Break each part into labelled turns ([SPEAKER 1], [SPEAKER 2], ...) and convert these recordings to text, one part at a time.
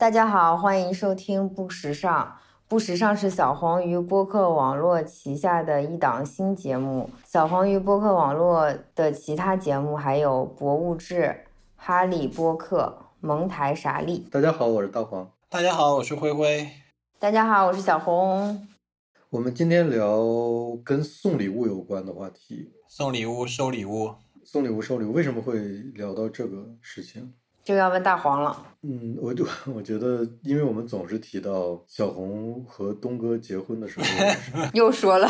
[SPEAKER 1] 大家好，欢迎收听不时尚。不时尚是小黄鱼播客网络旗下的一档新节目。小黄鱼播客网络的其他节目还有博物志、哈利波特、蒙台傻利。
[SPEAKER 2] 大家好，我是大黄。
[SPEAKER 3] 大家好，我是灰灰。
[SPEAKER 1] 大家好，我是小红。
[SPEAKER 2] 我们今天聊跟送礼物有关的话题。
[SPEAKER 3] 送礼物、收礼物。
[SPEAKER 2] 送礼物、收礼物，为什么会聊到这个事情？
[SPEAKER 1] 就要问大黄了。
[SPEAKER 2] 嗯，我就我觉得，因为我们总是提到小红和东哥结婚的时候，
[SPEAKER 1] 又说了，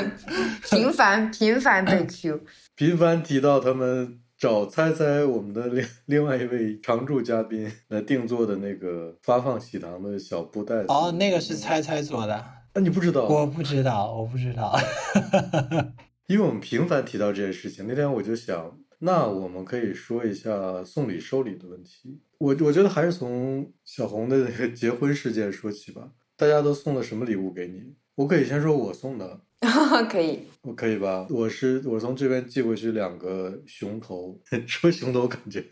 [SPEAKER 1] 频繁频繁被 Q，
[SPEAKER 2] 频繁提到他们找猜猜我们的另另外一位常驻嘉宾来定做的那个发放喜糖的小布袋子。
[SPEAKER 3] 哦，那个是猜猜做的。
[SPEAKER 2] 啊，你不知道？
[SPEAKER 3] 我不知道，我不知道。
[SPEAKER 2] 因为我们频繁提到这件事情，那天我就想。那我们可以说一下送礼收礼的问题。我我觉得还是从小红的那个结婚事件说起吧。大家都送了什么礼物给你？我可以先说我送的，
[SPEAKER 1] 可以，
[SPEAKER 2] 我可以吧？我是我从这边寄过去两个熊头，说熊头感觉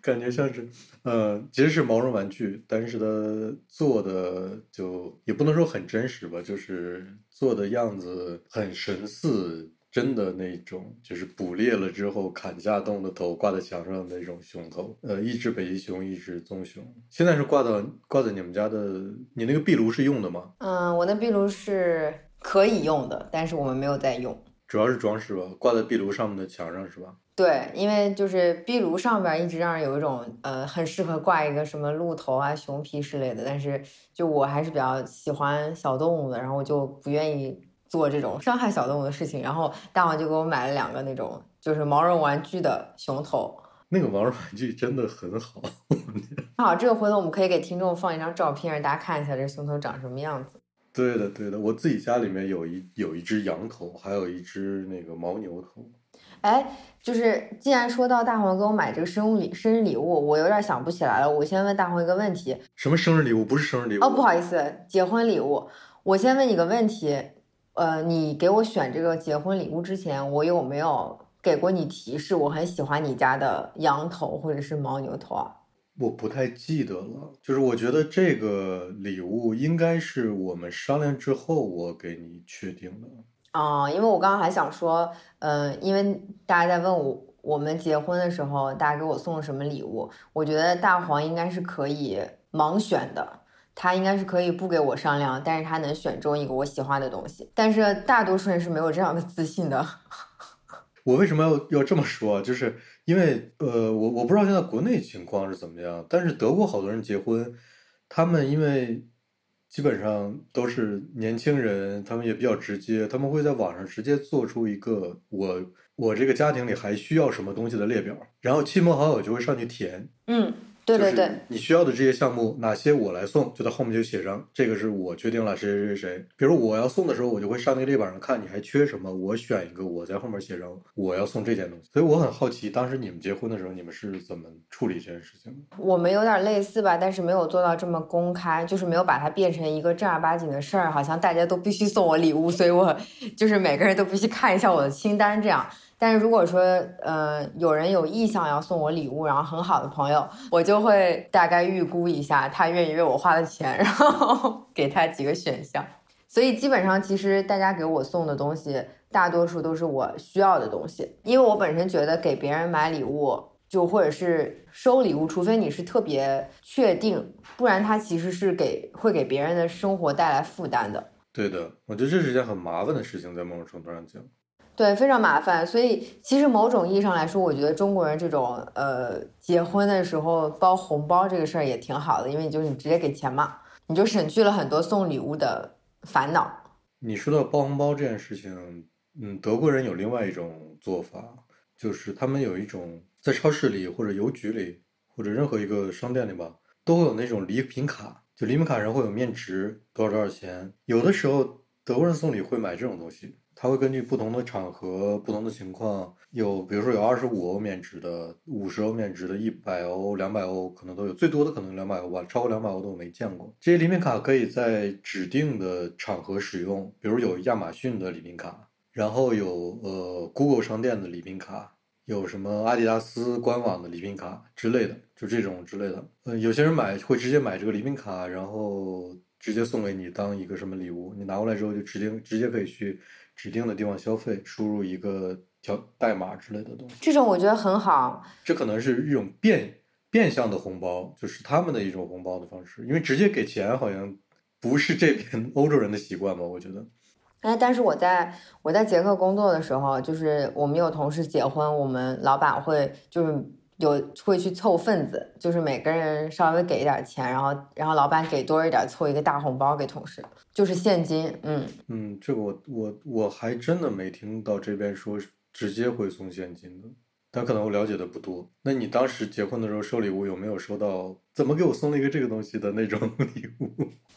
[SPEAKER 2] 感觉像是，呃，其实是毛绒玩具，但是它做的就也不能说很真实吧，就是做的样子很神似。真的那种，就是捕猎了之后砍下动的头挂在墙上的那种熊头，呃，一只北极熊，一只棕熊。现在是挂到挂在你们家的，你那个壁炉是用的吗？
[SPEAKER 1] 嗯，我那壁炉是可以用的，但是我们没有在用，
[SPEAKER 2] 主要是装饰吧，挂在壁炉上面的墙上是吧？
[SPEAKER 1] 对，因为就是壁炉上边一直让人有一种呃，很适合挂一个什么鹿头啊、熊皮之类的，但是就我还是比较喜欢小动物的，然后我就不愿意。做这种伤害小动物的事情，然后大王就给我买了两个那种就是毛绒玩具的熊头。
[SPEAKER 2] 那个毛绒玩具真的很好。
[SPEAKER 1] 好，这个回头我们可以给听众放一张照片，让大家看一下这熊头长什么样子。
[SPEAKER 2] 对的，对的，我自己家里面有一有一只羊头，还有一只那个牦牛头。
[SPEAKER 1] 哎，就是既然说到大黄给我买这个生日礼生日礼物，我有点想不起来了。我先问大黄一个问题：
[SPEAKER 2] 什么生日礼物？不是生日礼物
[SPEAKER 1] 哦，不好意思，结婚礼物。我先问你个问题。呃，你给我选这个结婚礼物之前，我有没有给过你提示？我很喜欢你家的羊头或者是牦牛头啊？
[SPEAKER 2] 我不太记得了，就是我觉得这个礼物应该是我们商量之后我给你确定的。
[SPEAKER 1] 啊，因为我刚刚还想说，嗯，因为大家在问我我们结婚的时候大家给我送了什么礼物，我觉得大黄应该是可以盲选的。他应该是可以不给我商量，但是他能选中一个我喜欢的东西。但是大多数人是没有这样的自信的。
[SPEAKER 2] 我为什么要要这么说？就是因为呃，我我不知道现在国内情况是怎么样，但是德国好多人结婚，他们因为基本上都是年轻人，他们也比较直接，他们会在网上直接做出一个我我这个家庭里还需要什么东西的列表，然后亲朋好友就会上去填。
[SPEAKER 1] 嗯。对对对，
[SPEAKER 2] 你需要的这些项目哪些我来送，就在后面就写上，这个是我决定了谁谁谁谁。比如我要送的时候，我就会上那个列表上看你还缺什么，我选一个，我在后面写上我要送这件东西。所以我很好奇，当时你们结婚的时候，你们是怎么处理这件事情的？
[SPEAKER 1] 我们有点类似吧，但是没有做到这么公开，就是没有把它变成一个正儿八经的事儿，好像大家都必须送我礼物，所以我就是每个人都必须看一下我的清单这样。但是如果说，呃，有人有意向要送我礼物，然后很好的朋友，我就会大概预估一下他愿意为我花的钱，然后给他几个选项。所以基本上，其实大家给我送的东西，大多数都是我需要的东西。因为我本身觉得给别人买礼物，就或者是收礼物，除非你是特别确定，不然他其实是给会给别人的生活带来负担的。
[SPEAKER 2] 对的，我觉得这是件很麻烦的事情，在某种程度上讲。
[SPEAKER 1] 对，非常麻烦。所以其实某种意义上来说，我觉得中国人这种呃结婚的时候包红包这个事儿也挺好的，因为就是你直接给钱嘛，你就省去了很多送礼物的烦恼。
[SPEAKER 2] 你说到包红包这件事情，嗯，德国人有另外一种做法，就是他们有一种在超市里或者邮局里或者任何一个商店里吧，都会有那种礼品卡，就礼品卡上会有面值多少多少钱。有的时候德国人送礼会买这种东西。他会根据不同的场合、不同的情况，有比如说有二十五欧面值的、五十欧面值的、一百欧、两百欧，可能都有，最多的可能两百欧吧，超过两百欧的我没见过。这些礼品卡可以在指定的场合使用，比如有亚马逊的礼品卡，然后有呃 Google 商店的礼品卡，有什么阿迪达斯官网的礼品卡之类的，就这种之类的。嗯，有些人买会直接买这个礼品卡，然后直接送给你当一个什么礼物，你拿过来之后就直接直接可以去指定的地方消费，输入一个条代码之类的东西。
[SPEAKER 1] 这种我觉得很好。
[SPEAKER 2] 这可能是一种变变相的红包，就是他们的一种红包的方式，因为直接给钱好像不是这边 欧洲人的习惯吧？我觉得。
[SPEAKER 1] 哎，但是我在我在捷克工作的时候，就是我们有同事结婚，我们老板会就是有会去凑份子，就是每个人稍微给一点钱，然后然后老板给多一点，凑一个大红包给同事，就是现金。嗯
[SPEAKER 2] 嗯，这个我我我还真的没听到这边说直接会送现金的。但可能我了解的不多。那你当时结婚的时候收礼物有没有收到怎么给我送了一个这个东西的那种 礼物？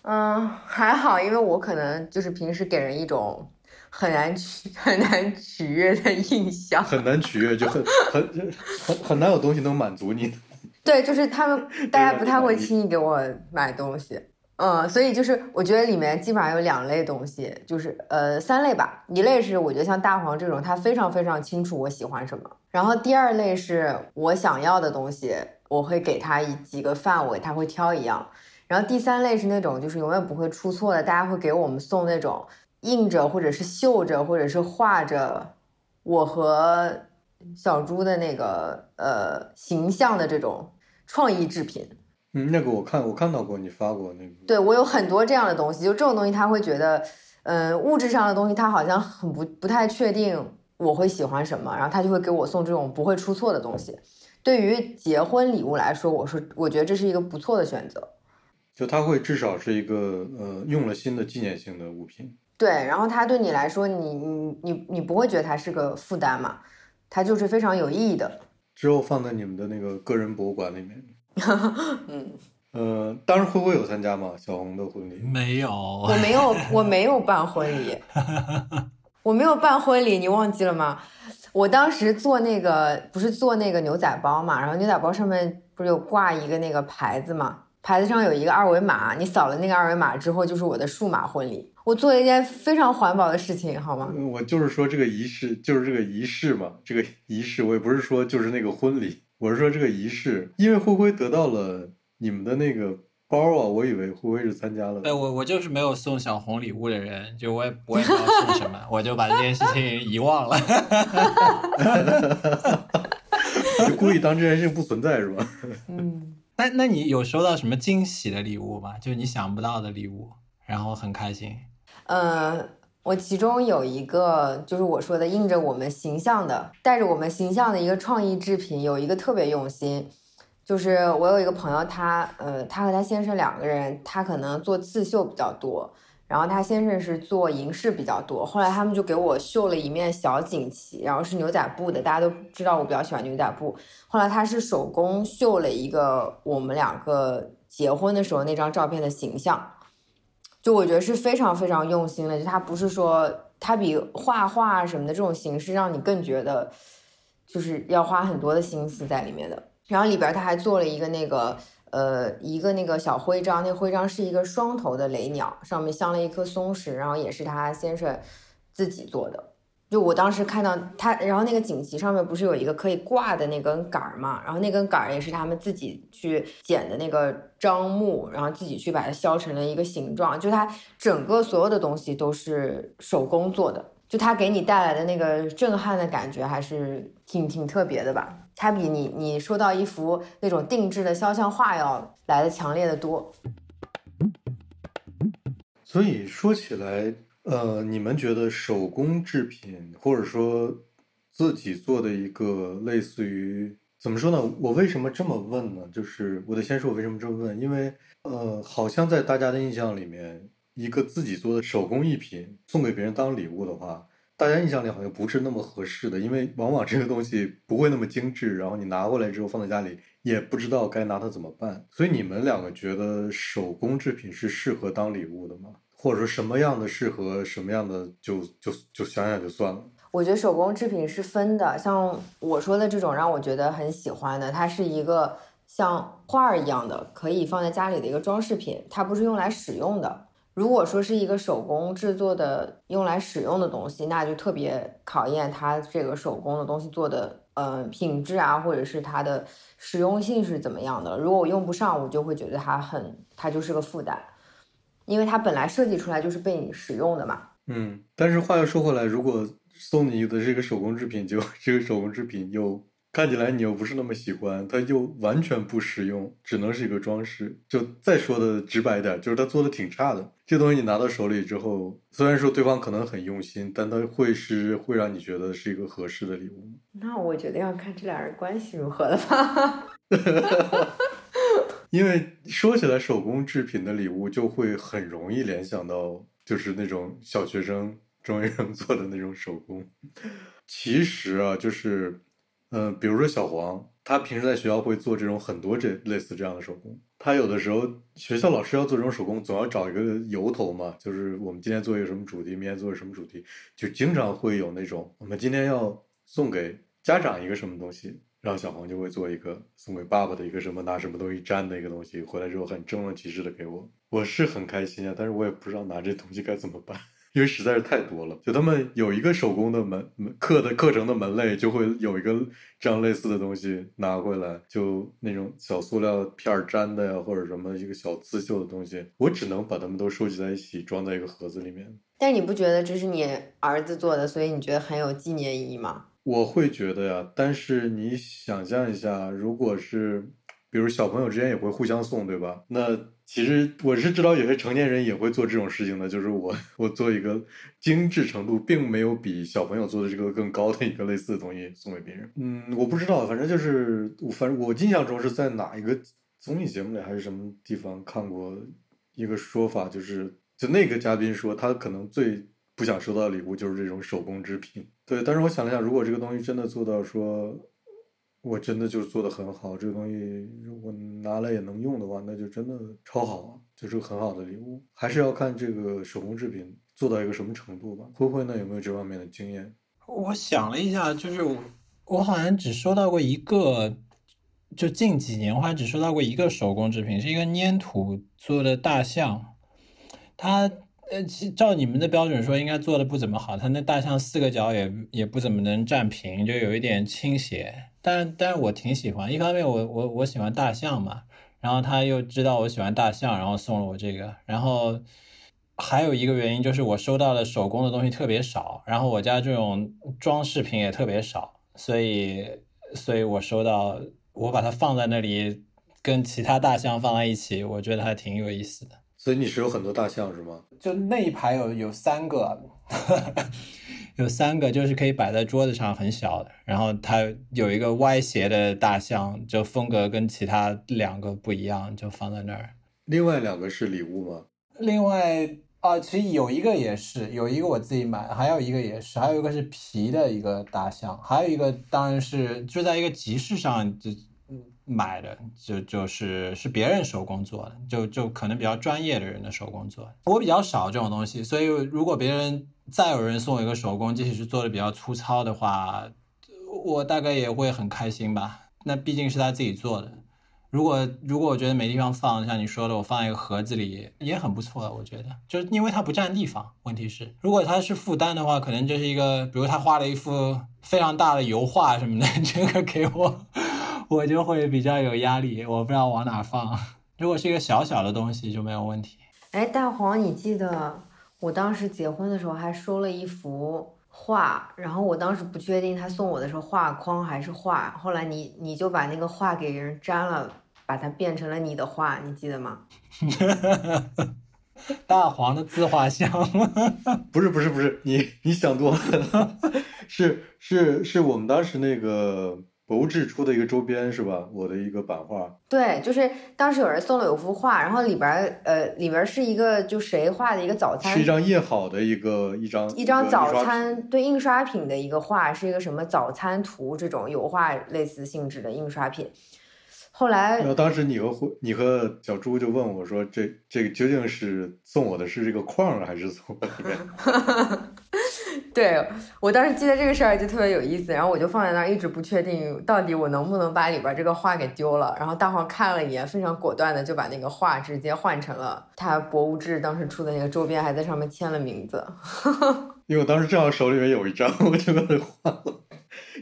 [SPEAKER 1] 嗯，还好，因为我可能就是平时给人一种很难取 很难取悦的印象，
[SPEAKER 2] 很难取悦，就很很很很难有东西能满足你。
[SPEAKER 1] 对，就是他们大家不太会轻易给我买东西。嗯，所以就是我觉得里面基本上有两类东西，就是呃三类吧。一类是我觉得像大黄这种，他非常非常清楚我喜欢什么。然后第二类是我想要的东西，我会给他一几个范围，他会挑一样。然后第三类是那种就是永远不会出错的，大家会给我们送那种印着或者是绣着或者是画着我和小猪的那个呃形象的这种创意制品。
[SPEAKER 2] 嗯，那个我看我看到过，你发过那个。
[SPEAKER 1] 对我有很多这样的东西，就这种东西他会觉得，嗯，物质上的东西他好像很不不太确定我会喜欢什么，然后他就会给我送这种不会出错的东西。对于结婚礼物来说，我说我觉得这是一个不错的选择。
[SPEAKER 2] 就他会至少是一个呃用了心的纪念性的物品。
[SPEAKER 1] 对，然后他对你来说，你你你你不会觉得它是个负担嘛？它就是非常有意义的。
[SPEAKER 2] 之后放在你们的那个个人博物馆里面。
[SPEAKER 1] 嗯，
[SPEAKER 2] 呃，当时灰灰有参加吗？小红的婚礼
[SPEAKER 3] 没有，
[SPEAKER 1] 我没有，我没有办婚礼，我没有办婚礼，你忘记了吗？我当时做那个不是做那个牛仔包嘛，然后牛仔包上面不是有挂一个那个牌子嘛，牌子上有一个二维码，你扫了那个二维码之后就是我的数码婚礼。我做了一件非常环保的事情，好吗？
[SPEAKER 2] 我就是说这个仪式，就是这个仪式嘛，这个仪式我也不是说就是那个婚礼。我是说这个仪式，因为灰灰得到了你们的那个包啊，我以为灰灰是参加了。
[SPEAKER 3] 对我，我就是没有送小红礼物的人，就我也我也不知道送什么，我就把这件事情遗忘了。
[SPEAKER 2] 就故意当这件事情不存在是吧？
[SPEAKER 1] 嗯。
[SPEAKER 3] 那那你有收到什么惊喜的礼物吗？就是你想不到的礼物，然后很开心。
[SPEAKER 1] 嗯。我其中有一个，就是我说的印着我们形象的，带着我们形象的一个创意制品，有一个特别用心。就是我有一个朋友，他呃，他和他先生两个人，他可能做刺绣比较多，然后他先生是做银饰比较多。后来他们就给我绣了一面小锦旗，然后是牛仔布的，大家都知道我比较喜欢牛仔布。后来他是手工绣了一个我们两个结婚的时候那张照片的形象。就我觉得是非常非常用心的，就他不是说他比画画什么的这种形式让你更觉得就是要花很多的心思在里面的。然后里边他还做了一个那个呃一个那个小徽章，那徽章是一个双头的雷鸟，上面镶了一颗松石，然后也是他先生自己做的。就我当时看到他，然后那个锦旗上面不是有一个可以挂的那根杆儿嘛？然后那根杆儿也是他们自己去剪的那个樟木，然后自己去把它削成了一个形状。就它整个所有的东西都是手工做的，就它给你带来的那个震撼的感觉还是挺挺特别的吧？它比你你收到一幅那种定制的肖像画要来的强烈的多。
[SPEAKER 2] 所以说起来。呃，你们觉得手工制品，或者说自己做的一个类似于怎么说呢？我为什么这么问呢？就是我得先说我为什么这么问，因为呃，好像在大家的印象里面，一个自己做的手工艺品送给别人当礼物的话，大家印象里好像不是那么合适的，因为往往这个东西不会那么精致，然后你拿过来之后放在家里也不知道该拿它怎么办。所以你们两个觉得手工制品是适合当礼物的吗？或者说什么样的适合什么样的就就就想想就算了。
[SPEAKER 1] 我觉得手工制品是分的，像我说的这种让我觉得很喜欢的，它是一个像画儿一样的，可以放在家里的一个装饰品，它不是用来使用的。如果说是一个手工制作的用来使用的东西，那就特别考验它这个手工的东西做的呃品质啊，或者是它的实用性是怎么样的。如果我用不上，我就会觉得它很，它就是个负担，因为它本来设计出来就是被你使用的嘛。
[SPEAKER 2] 嗯，但是话又说回来，如果送你的这个手工制品，就 这个手工制品又看起来你又不是那么喜欢，它又完全不实用，只能是一个装饰。就再说的直白一点，就是它做的挺差的。这东西你拿到手里之后，虽然说对方可能很用心，但它会是会让你觉得是一个合适的礼物？
[SPEAKER 1] 那我觉得要看这俩人关系如何了吧。
[SPEAKER 2] 因为说起来手工制品的礼物，就会很容易联想到就是那种小学生、中学生做的那种手工。其实啊，就是，嗯、比如说小黄，他平时在学校会做这种很多这类似这样的手工。他有的时候学校老师要做这种手工，总要找一个由头嘛，就是我们今天做一个什么主题，明天做什么主题，就经常会有那种我们今天要送给家长一个什么东西，然后小黄就会做一个送给爸爸的一个什么拿什么东西粘的一个东西，回来之后很郑重其事的给我，我是很开心啊，但是我也不知道拿这东西该怎么办。因为实在是太多了，就他们有一个手工的门门课的课程的门类，就会有一个这样类似的东西拿回来，就那种小塑料片儿粘的呀，或者什么一个小刺绣的东西，我只能把它们都收集在一起，装在一个盒子里面。
[SPEAKER 1] 但你不觉得这是你儿子做的，所以你觉得很有纪念意义吗？
[SPEAKER 2] 我会觉得呀，但是你想象一下，如果是比如小朋友之间也会互相送，对吧？那其实我是知道有些成年人也会做这种事情的，就是我我做一个精致程度并没有比小朋友做的这个更高的一个类似的东西送给别人。嗯，我不知道，反正就是我反正我印象中是在哪一个综艺节目里还是什么地方看过一个说法，就是就那个嘉宾说他可能最不想收到的礼物就是这种手工制品。对，但是我想了想，如果这个东西真的做到说，我真的就是做的很好，这个东西如果拿来也能用的话，那就真的超好，就是很好的礼物。还是要看这个手工制品做到一个什么程度吧。灰灰呢，有没有这方面的经验？
[SPEAKER 3] 我想了一下，就是我好像只收到过一个，就近几年我好像只收到过一个手工制品，是一个粘土做的大象。它呃，照你们的标准说，应该做的不怎么好。它那大象四个脚也也不怎么能站平，就有一点倾斜。但但是我挺喜欢，一方面我我我喜欢大象嘛，然后他又知道我喜欢大象，然后送了我这个，然后。还有一个原因就是我收到的手工的东西特别少，然后我家这种装饰品也特别少，所以，所以我收到我把它放在那里，跟其他大象放在一起，我觉得还挺有意思的。
[SPEAKER 2] 所以你是有很多大象是吗？
[SPEAKER 3] 就那一排有有三个，有三个就是可以摆在桌子上很小的，然后它有一个歪斜的大象，就风格跟其他两个不一样，就放在那儿。
[SPEAKER 2] 另外两个是礼物吗？
[SPEAKER 3] 另外。啊，其实有一个也是，有一个我自己买，还有一个也是，还有一个是皮的一个大象，还有一个当然是就在一个集市上就买的，就就是是别人手工做的，就就可能比较专业的人的手工做。我比较少这种东西，所以如果别人再有人送我一个手工，即使是做的比较粗糙的话，我大概也会很开心吧。那毕竟是他自己做的。如果如果我觉得没地方放，像你说的，我放在一个盒子里也很不错。我觉得，就是因为它不占地方。问题是，如果它是负担的话，可能就是一个，比如他画了一幅非常大的油画什么的，这个给我，我就会比较有压力，我不知道往哪放。如果是一个小小的东西就没有问题。
[SPEAKER 1] 哎，大黄，你记得我当时结婚的时候还收了一幅画，然后我当时不确定他送我的是画框还是画，后来你你就把那个画给人粘了。把它变成了你的画，你记得吗？
[SPEAKER 3] 大黄的自画像？
[SPEAKER 2] 不是不是不是，你你想多了，是是是我们当时那个博物志出的一个周边是吧？我的一个版画。
[SPEAKER 1] 对，就是当时有人送了有幅画，然后里边呃里边是一个就谁画的一个早餐，
[SPEAKER 2] 是一张印好的一个一张
[SPEAKER 1] 一张早餐对印刷品的一个画，是一个什么早餐图这种油画类似性质的印刷品。后来，
[SPEAKER 2] 然后当时你和你和小猪就问我说：“这这个究竟是送我的是这个框还是送里面？”
[SPEAKER 1] 对我当时记得这个事儿就特别有意思，然后我就放在那儿，一直不确定到底我能不能把里边这个画给丢了。然后大黄看了一眼，非常果断的就把那个画直接换成了他博物志当时出的那个周边，还在上面签了名字。
[SPEAKER 2] 因为我当时正好手里面有一张，我就把它换了。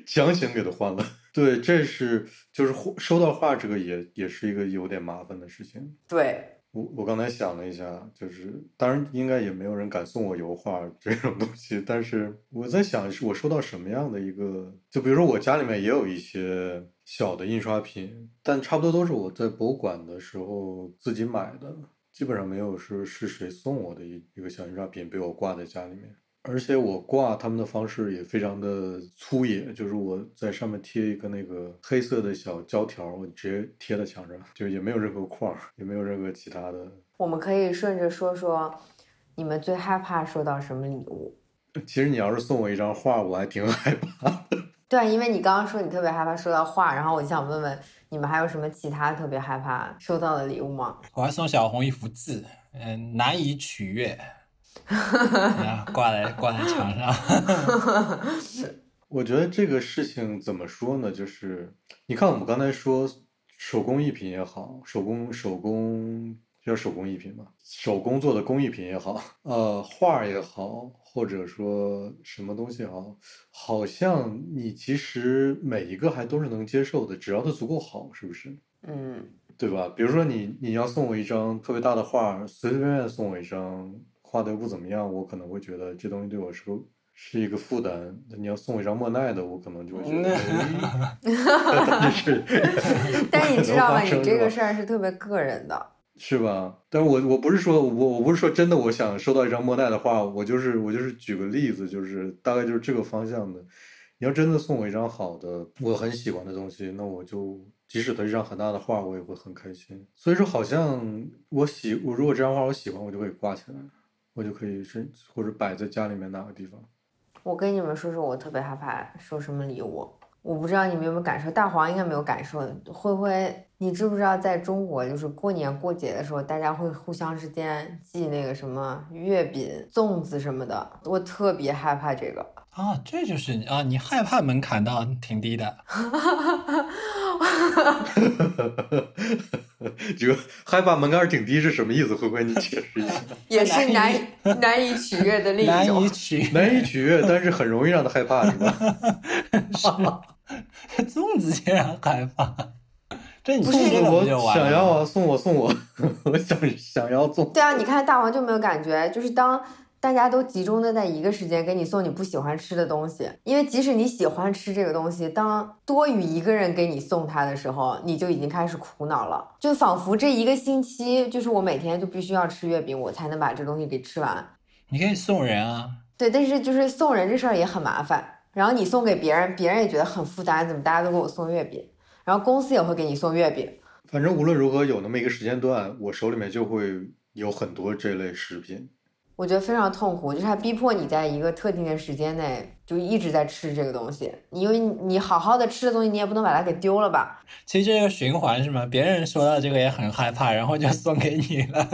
[SPEAKER 2] 强行给他换了。对，这是就是收到画这个也也是一个有点麻烦的事情。
[SPEAKER 1] 对。
[SPEAKER 2] 我我刚才想了一下，就是当然应该也没有人敢送我油画这种东西，但是我在想，是我收到什么样的一个？就比如说我家里面也有一些小的印刷品，但差不多都是我在博物馆的时候自己买的，基本上没有是是谁送我的一一个小印刷品被我挂在家里面。而且我挂他们的方式也非常的粗野，就是我在上面贴一个那个黑色的小胶条，我直接贴在墙上，就也没有任何框，也没有任何其他的。
[SPEAKER 1] 我们可以顺着说说，你们最害怕收到什么礼物？
[SPEAKER 2] 其实你要是送我一张画，我还挺 害怕的。
[SPEAKER 1] 对，因为你刚刚说你特别害怕收到画，然后我就想问问你们还有什么其他特别害怕收到的礼物吗？
[SPEAKER 3] 我还送小红一幅字，嗯，难以取悦。挂在挂在墙上。
[SPEAKER 2] 我觉得这个事情怎么说呢？就是你看，我们刚才说手工艺品也好，手工手工叫手工艺品吧，手工做的工艺品也好，呃，画也好，或者说什么东西也好，好像你其实每一个还都是能接受的，只要它足够好，是不是？
[SPEAKER 1] 嗯，
[SPEAKER 2] 对吧？比如说你你要送我一张特别大的画，随随便便送我一张。画的又不怎么样，我可能会觉得这东西对我是个是一个负担。你要送我一张莫奈的，我可能就会觉得，但是，
[SPEAKER 1] 但你知道吗？你这个事儿是特别个人的，
[SPEAKER 2] 是吧？但是我我不是说我我不是说真的，我想收到一张莫奈的画，我就是我就是举个例子，就是大概就是这个方向的。你要真的送我一张好的，我很喜欢的东西，那我就即使它是张很大的画，我也会很开心。所以说，好像我喜我如果这张画我喜欢，我就可以挂起来。我就可以是或者摆在家里面哪个地方。
[SPEAKER 1] 我跟你们说说，我特别害怕收什么礼物。我不知道你们有没有感受，大黄应该没有感受。灰灰，你知不知道在中国，就是过年过节的时候，大家会互相之间寄那个什么月饼、粽子什么的。我特别害怕这个。
[SPEAKER 3] 啊，这就是啊，你害怕门槛倒挺低的。
[SPEAKER 2] 这个害怕门槛挺低是什么意思？会不会你解释一下？
[SPEAKER 1] 也是难难以取悦的另一
[SPEAKER 3] 种。难以取
[SPEAKER 2] 难以取悦，但是很容易让他害怕，是吧？
[SPEAKER 3] 粽子竟然害怕，这你
[SPEAKER 2] 送我想要啊，送我送我，我想想要粽。
[SPEAKER 1] 对啊，你看大王就没有感觉，就是当。大家都集中的在一个时间给你送你不喜欢吃的东西，因为即使你喜欢吃这个东西，当多余一个人给你送它的时候，你就已经开始苦恼了，就仿佛这一个星期就是我每天就必须要吃月饼，我才能把这东西给吃完。
[SPEAKER 3] 你可以送人啊，
[SPEAKER 1] 对，但是就是送人这事儿也很麻烦，然后你送给别人，别人也觉得很负担，怎么大家都给我送月饼？然后公司也会给你送月饼。
[SPEAKER 2] 反正无论如何有那么一个时间段，我手里面就会有很多这类食品。
[SPEAKER 1] 我觉得非常痛苦，就是它逼迫你在一个特定的时间内就一直在吃这个东西，因为你好好的吃的东西，你也不能把它给丢了吧？
[SPEAKER 3] 其实这个循环是吗？别人说到这个也很害怕，然后就送给你了，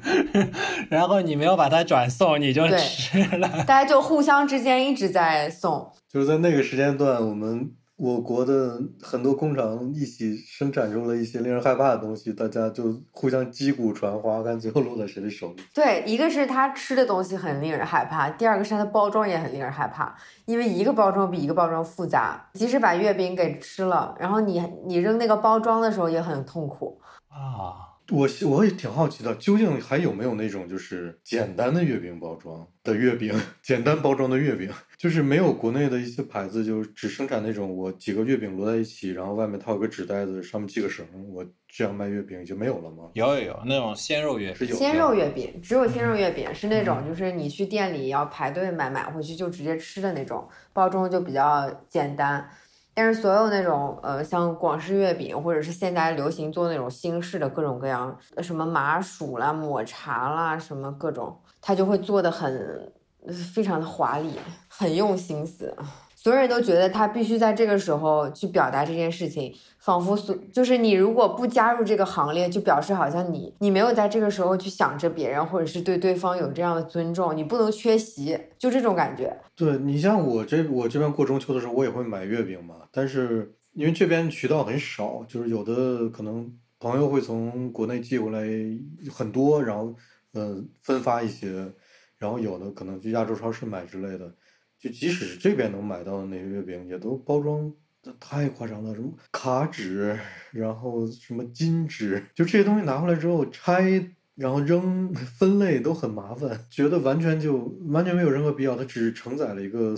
[SPEAKER 3] 然后你没有把它转送，你就吃了，
[SPEAKER 1] 大家就互相之间一直在送，
[SPEAKER 2] 就是在那个时间段，我们。我国的很多工厂一起生产出了一些令人害怕的东西，大家就互相击鼓传花，看最后落在谁的手里。
[SPEAKER 1] 对，一个是他吃的东西很令人害怕，第二个是它的包装也很令人害怕，因为一个包装比一个包装复杂。即使把月饼给吃了，然后你你扔那个包装的时候也很痛苦
[SPEAKER 3] 啊。
[SPEAKER 2] 我我也挺好奇的，究竟还有没有那种就是简单的月饼包装的月饼，简单包装的月饼，就是没有国内的一些牌子，就只生产那种我几个月饼摞在一起，然后外面套个纸袋子，上面系个绳，我这样卖月饼就没有了吗？
[SPEAKER 3] 有有有，那种鲜肉月饼，
[SPEAKER 1] 鲜肉月饼只有鲜肉月饼是那种，就是你去店里要排队买，买回去就直接吃的那种，包装就比较简单。但是所有那种呃，像广式月饼，或者是现在流行做那种新式的各种各样，什么麻薯啦、抹茶啦，什么各种，他就会做的很非常的华丽，很用心思。所有人都觉得他必须在这个时候去表达这件事情，仿佛所就是你如果不加入这个行列，就表示好像你你没有在这个时候去想着别人，或者是对对方有这样的尊重，你不能缺席，就这种感觉。
[SPEAKER 2] 对你像我这我这边过中秋的时候，我也会买月饼嘛，但是因为这边渠道很少，就是有的可能朋友会从国内寄过来很多，然后呃分发一些，然后有的可能去亚洲超市买之类的。就即使是这边能买到的那些月饼，也都包装的太夸张了，什么卡纸，然后什么金纸，就这些东西拿回来之后拆，然后扔分类都很麻烦，觉得完全就完全没有任何必要，它只是承载了一个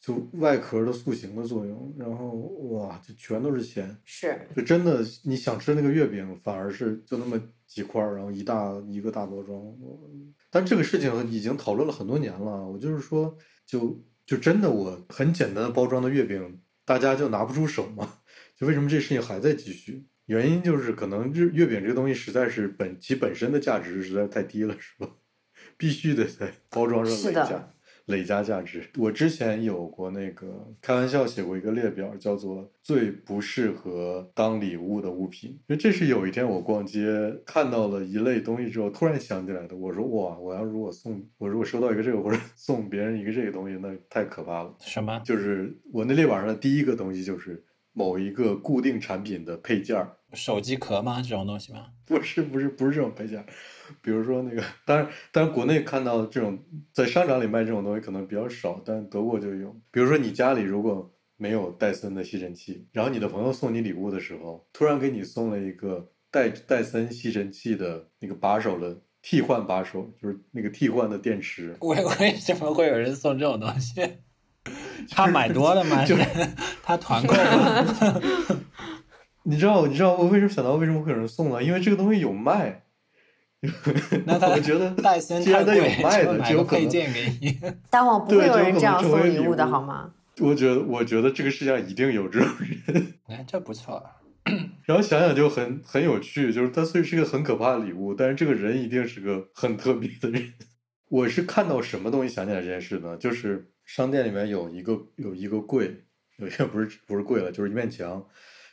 [SPEAKER 2] 就外壳的塑形的作用，然后哇，就全都是钱，
[SPEAKER 1] 是
[SPEAKER 2] 就真的你想吃那个月饼，反而是就那么几块儿，然后一大一个大包装。我但这个事情已经讨论了很多年了，我就是说，就就真的我很简单的包装的月饼，大家就拿不出手嘛？就为什么这事情还在继续？原因就是可能日月饼这个东西实在是本其本身的价值实在太低了，是吧？必须得在包装上
[SPEAKER 1] 是的
[SPEAKER 2] 累加累加价值。我之前有过那个开玩笑写过一个列表，叫做最不适合当礼物的物品，因为这是有一天我逛街看到了一类东西之后突然想起来的。我说哇，我要如果送我如果收到一个这个或者 送别人一个这个东西，那太可怕了。
[SPEAKER 3] 什么？
[SPEAKER 2] 就是我那列表上的第一个东西就是某一个固定产品的配件儿。
[SPEAKER 3] 手机壳吗？这种东西吗？
[SPEAKER 2] 不是不是不是这种配件，比如说那个，当然当然国内看到这种在商场里卖这种东西可能比较少，但德国就有。比如说你家里如果没有戴森的吸尘器，然后你的朋友送你礼物的时候，突然给你送了一个戴戴森吸尘器的那个把手的替换把手，就是那个替换的电池，
[SPEAKER 3] 为为什么会有人送这种东西？他买多了吗？
[SPEAKER 2] 就是
[SPEAKER 3] 他团购吗？
[SPEAKER 2] 你知道你知道我为什么想到为什么会有人送呢？因为这个东西有卖。
[SPEAKER 3] 那 他
[SPEAKER 2] 我觉得
[SPEAKER 3] 戴森
[SPEAKER 2] 既然它有
[SPEAKER 3] 太贵，就
[SPEAKER 2] 卖的，就有可能
[SPEAKER 3] 件给你。
[SPEAKER 1] 但我不会
[SPEAKER 2] 有
[SPEAKER 1] 人这样送礼物的好吗？
[SPEAKER 2] 我觉得，我觉得这个世界上一定有这种人。
[SPEAKER 3] 哎，这不错。
[SPEAKER 2] 然后想想就很很有趣，就是它虽然是个很可怕的礼物，但是这个人一定是个很特别的人。我是看到什么东西想起来这件事呢？就是商店里面有一个有一个柜，有些不是不是柜了，就是一面墙，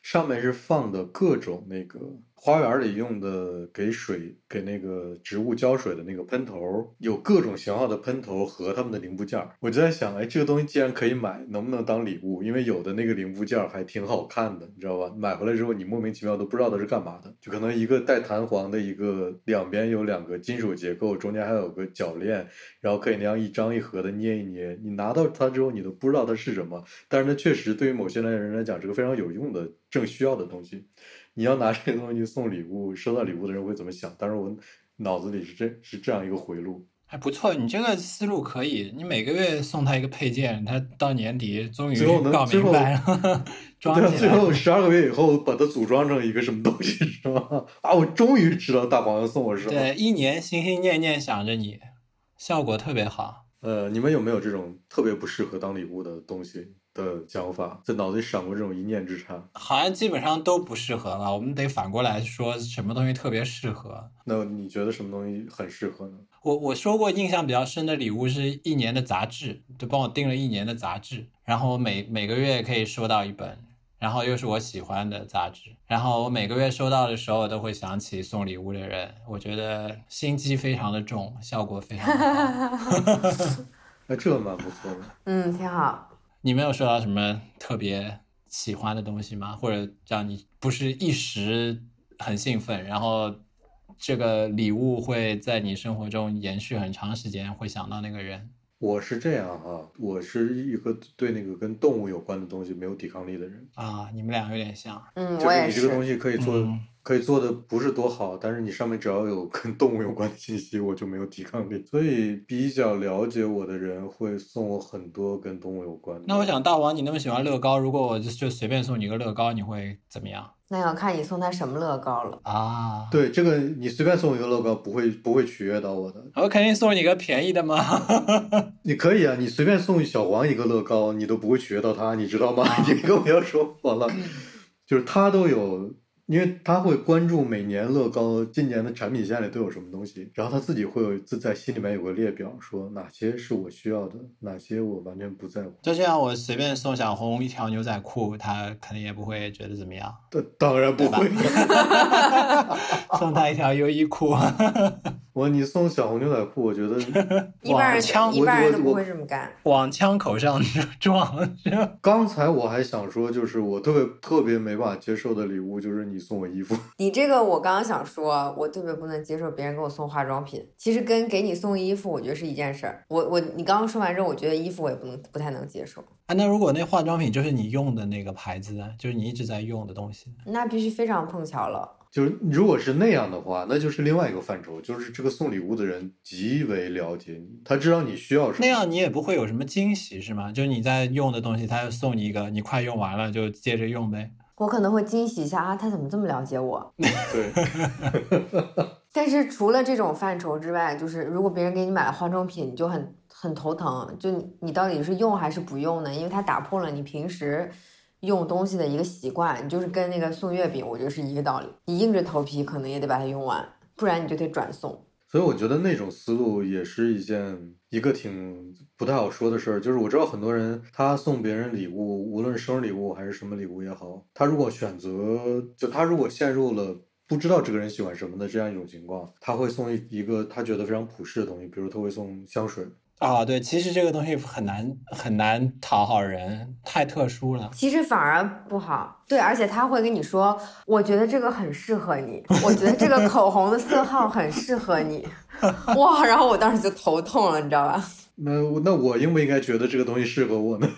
[SPEAKER 2] 上面是放的各种那个花园里用的给水给那个植物浇水的那个喷头，有各种型号的喷头和它们的零部件。我就在想，哎，这个东西既然可以买，能不能当礼物？因为有的那个零部件还挺好看的，你知道吧？买回来之后，你莫名其妙都不知道它是干嘛的，就可能一个带弹簧的一个，两边有两个金属结构，中间还有个铰链，然后可以那样一张一合的捏一捏。你拿到它之后，你都不知道它是什么，但是它确实对于某些人来讲是个非常有用的、正需要的东西。你要拿这个东西送礼物，收到礼物的人会怎么想？但是，我脑子里是这是这样一个回路。
[SPEAKER 3] 还不错，你这个思路可以。你每个月送他一个配件，他到年底终于
[SPEAKER 2] 最后能
[SPEAKER 3] 搞明白了，装。
[SPEAKER 2] 最后十二个月以后把它组装成一个什么东西是吧？啊，我终于知道大黄要送我什么。
[SPEAKER 3] 对，一年心心念念想着你，效果特别好。
[SPEAKER 2] 呃，你们有没有这种特别不适合当礼物的东西的想法？在脑子里闪过这种一念之差？
[SPEAKER 3] 好像基本上都不适合了，我们得反过来说什么东西特别适合。
[SPEAKER 2] 那你觉得什么东西很适合呢？
[SPEAKER 3] 我我说过印象比较深的礼物是一年的杂志，就帮我订了一年的杂志，然后每每个月可以收到一本，然后又是我喜欢的杂志，然后我每个月收到的时候都会想起送礼物的人，我觉得心机非常的重，效果非常的好。
[SPEAKER 2] 那，这蛮不错的。
[SPEAKER 1] 嗯，挺好。
[SPEAKER 3] 你没有收到什么特别喜欢的东西吗？或者让你不是一时很兴奋，然后这个礼物会在你生活中延续很长时间，会想到那个人？
[SPEAKER 2] 我是这样哈，我是一个对那个跟动物有关的东西没有抵抗力的人。
[SPEAKER 3] 啊，你们俩有点像。
[SPEAKER 1] 嗯，
[SPEAKER 2] 就
[SPEAKER 1] 我也是
[SPEAKER 2] 是你这个。东西可以做，
[SPEAKER 3] 嗯
[SPEAKER 2] 可以做的不是多好，但是你上面只要有跟动物有关的信息，我就没有抵抗力。所以比较了解我的人会送我很多跟动物有关的。
[SPEAKER 3] 那我想，大王，你那么喜欢乐高，如果我就就随便送你一个乐高，你会怎么样
[SPEAKER 1] 那要看你送他什么乐高了。
[SPEAKER 3] 啊？，
[SPEAKER 2] 对这个，你随便送一个乐高，不会不会取悦到我的。
[SPEAKER 3] 我肯定送你个便宜的嘛。
[SPEAKER 2] 你可以啊，你随便送小黄一个乐高，你都不会取悦到他，你知道吗？你跟我要说完了，就是他都有，因为他会关注每年乐高今年的产品线里都有什么东西，然后他自己会有自在心里面有个列表，说哪些是我需要的，哪些我完全不在乎。
[SPEAKER 3] 就这样，我随便送小红一条牛仔裤，他肯定也不会觉得怎么样。
[SPEAKER 2] 当当然不会，
[SPEAKER 3] 送他一条优衣库。
[SPEAKER 2] 我你送小红牛仔裤，我觉得
[SPEAKER 1] 一般人
[SPEAKER 3] 枪
[SPEAKER 1] 一般人都不会这么干。
[SPEAKER 3] 往枪口上 撞，
[SPEAKER 2] 刚才我还想说，就是我特别特别没办法接受的礼物，就是你送我衣服。
[SPEAKER 1] 你这个我刚刚想说，我特别不能接受别人给我送化妆品。其实跟给你送衣服，我觉得是一件事儿。我我你刚刚说完之后，我觉得衣服我也不能不太能接受，
[SPEAKER 3] 啊，那如果那化妆品就是你用的那个牌子呢，就是你一直在用的东西，
[SPEAKER 1] 那必须非常碰巧了。
[SPEAKER 2] 就是如果是那样的话，那就是另外一个范畴，就是这个送礼物的人极为了解你，他知道你需要什么。
[SPEAKER 3] 那样你也不会有什么惊喜，是吗？就是你在用的东西，他就送你一个，你快用完了就接着用呗。
[SPEAKER 1] 我可能会惊喜一下啊，他怎么这么了解我？
[SPEAKER 2] 对，
[SPEAKER 1] 但是除了这种范畴之外，就是如果别人给你买了化妆品，你就很很头疼，就你你到底是用还是不用呢？因为它打破了你平时用东西的一个习惯，你就是跟那个送月饼，我觉得是一个道理。你硬着头皮可能也得把它用完，不然你就得转送。
[SPEAKER 2] 所以我觉得那种思路也是一件一个挺不太好说的事儿。就是我知道很多人他送别人礼物，无论生日礼物还是什么礼物也好，他如果选择就他如果陷入了不知道这个人喜欢什么的这样一种情况，他会送一一个他觉得非常普适的东西，比如他会送香水。
[SPEAKER 3] 啊，对，其实这个东西很难很难讨好人，太特殊了。
[SPEAKER 1] 其实反而不好，对，而且他会跟你说，我觉得这个很适合你，我觉得这个口红的色号很适合你，哇，然后我当时就头痛了，你知道吧？
[SPEAKER 2] 那那我应不应该觉得这个东西适合我呢？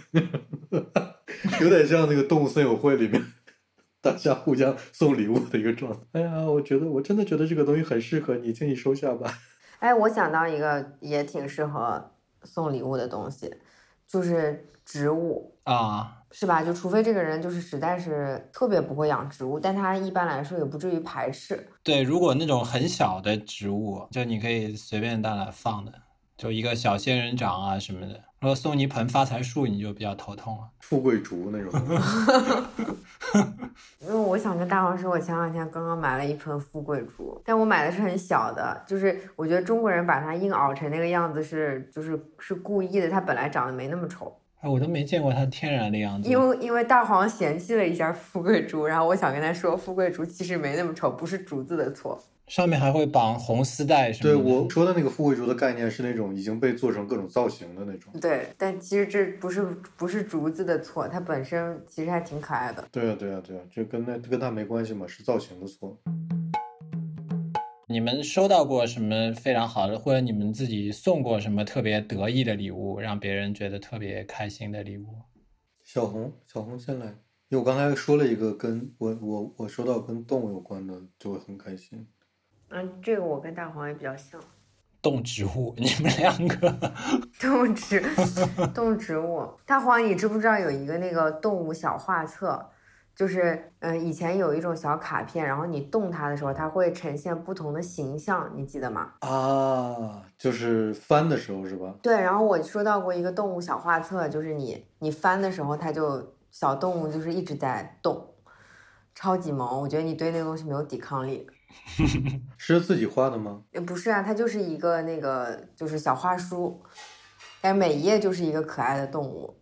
[SPEAKER 2] 有点像那个动物森友会里面大家互相送礼物的一个状态。哎呀，我觉得我真的觉得这个东西很适合你，请你收下吧。
[SPEAKER 1] 哎，我想到一个也挺适合送礼物的东西，就是植物，
[SPEAKER 3] 啊，
[SPEAKER 1] 是吧？就除非这个人就是实在是特别不会养植物，但他一般来说也不至于排斥。
[SPEAKER 3] 对，如果那种很小的植物，就你可以随便带来放的，就一个小仙人掌啊什么的。如果送你一盆发财树，你就比较头痛了。
[SPEAKER 2] 富贵竹那种，
[SPEAKER 1] 因为我想跟大黄说，我前两天刚刚买了一盆富贵竹，但我买的是很小的，就是我觉得中国人把它硬熬成那个样子是，就是是故意的，它本来长得没那么丑。
[SPEAKER 3] 哎，我都没见过它天然的样子。
[SPEAKER 1] 因为因为大黄嫌弃了一下富贵竹，然后我想跟他说，富贵竹其实没那么丑，不是竹子的错。
[SPEAKER 3] 上面还会绑红丝带什么
[SPEAKER 2] 对。我说的那个富贵竹的概念是那种已经被做成各种造型的那种。
[SPEAKER 1] 对，但其实这不是不是竹子的错，它本身其实还挺可爱的。
[SPEAKER 2] 对啊，对啊，对啊，这跟那跟它没关系嘛，是造型的错。
[SPEAKER 3] 你们收到过什么非常好的，或者你们自己送过什么特别得意的礼物，让别人觉得特别开心的礼物？
[SPEAKER 2] 小红，小红先来，因为我刚才说了一个跟我我我收到跟动物有关的，就会很开心。
[SPEAKER 1] 嗯，这个我跟大黄也比较像。
[SPEAKER 3] 动植物，你们两个
[SPEAKER 1] 动植动植物，大黄，你知不知道有一个那个动物小画册？就是，嗯、以前有一种小卡片，然后你动它的时候，它会呈现不同的形象，你记得吗？
[SPEAKER 2] 啊，就是翻的时候是吧？
[SPEAKER 1] 对，然后我收到过一个动物小画册，就是你你翻的时候，它就小动物就是一直在动，超级萌。我觉得你对那个东西没有抵抗力。
[SPEAKER 2] 是自己画的吗？
[SPEAKER 1] 也不是啊，它就是一个那个就是小画书，但每一页就是一个可爱的动物，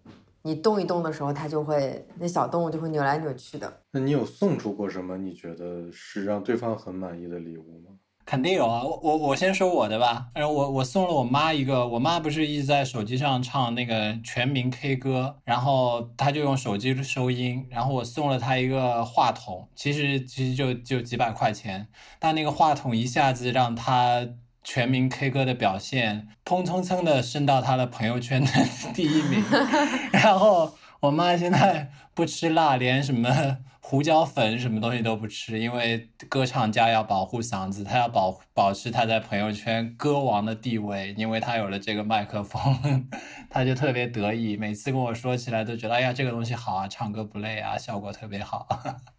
[SPEAKER 1] 你动一动的时候，它就会那小动物就会扭来扭去的。
[SPEAKER 2] 那你有送出过什么你觉得是让对方很满意的礼物吗？
[SPEAKER 3] 肯定有啊。我我我先说我的吧。然后我我送了我妈一个，我妈不是一直在手机上唱那个全民 K 歌，然后她就用手机收音，然后我送了她一个话筒，其实其实就就几百块钱，但那个话筒一下子让她。全民 K 歌的表现，砰蹭蹭的升到他的朋友圈的 第一名，然后我妈现在不吃辣，连什么胡椒粉什么东西都不吃，因为歌唱家要保护嗓子，她要保保持她在朋友圈歌王的地位，因为她有了这个麦克风，她就特别得意，每次跟我说起来都觉得，哎呀，这个东西好啊，唱歌不累啊，效果特别好。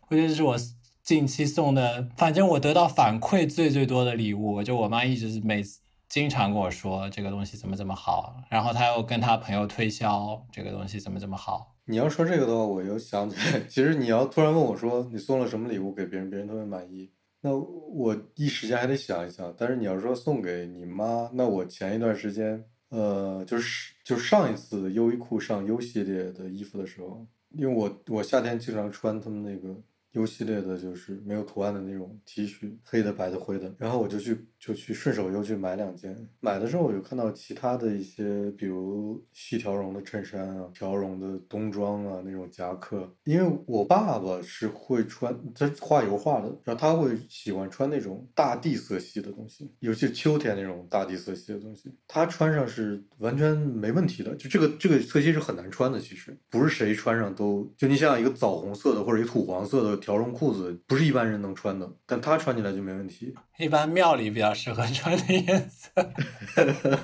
[SPEAKER 3] 我觉得这是我近期送的，反正我得到反馈最最多的礼物，就我妈一直每次经常跟我说这个东西怎么怎么好，然后她又跟她朋友推销这个东西怎么怎么好。
[SPEAKER 2] 你要说这个的话，我又想起来，其实你要突然问我说你送了什么礼物给别人，别人都会满意，那我一时间还得想一想。但是你要说送给你妈，那我前一段时间，呃，就是就上一次优衣库上 U 系列的衣服的时候，因为我我夏天经常穿他们那个 U 系列的，就是没有图案的那种 T 恤，黑的、白的、灰的。然后我就去就去顺手又去买两件。买的时候我就看到其他的一些，比如细条绒的衬衫啊、条绒的冬装啊那种夹克。因为我爸爸是会穿，他画油画的，然后他会喜欢穿那种大地色系的东西，尤其是秋天那种大地色系的东西，他穿上是完全没问题的。就这个这个色系是很难穿的，其实不是谁穿上都就你像一个枣红色的或者一个土黄色的条绒裤子，不是一般人能穿的，但他穿起来就没问题。
[SPEAKER 3] 一般庙里比较适合穿的颜色。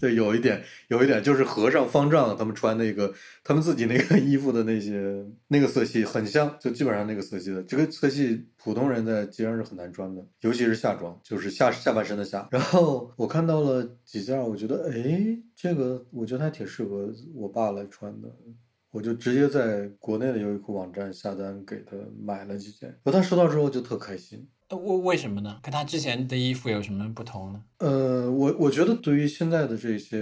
[SPEAKER 2] 对，有一点，有一点就是和尚方丈他们穿那个他们自己那个衣服的那些那个色系很像，就基本上那个色系的。这个色系普通人在街上是很难穿的，尤其是夏装，就是下下半身的下。然后我看到了几件，我觉得哎，这个我觉得还挺适合我爸来穿的。我就直接在国内的优衣库网站下单给他买了几件，可他收到之后就特开心。
[SPEAKER 3] 为为什么呢？跟他之前的衣服有什么不同呢？
[SPEAKER 2] 呃，我我觉得对于现在的这些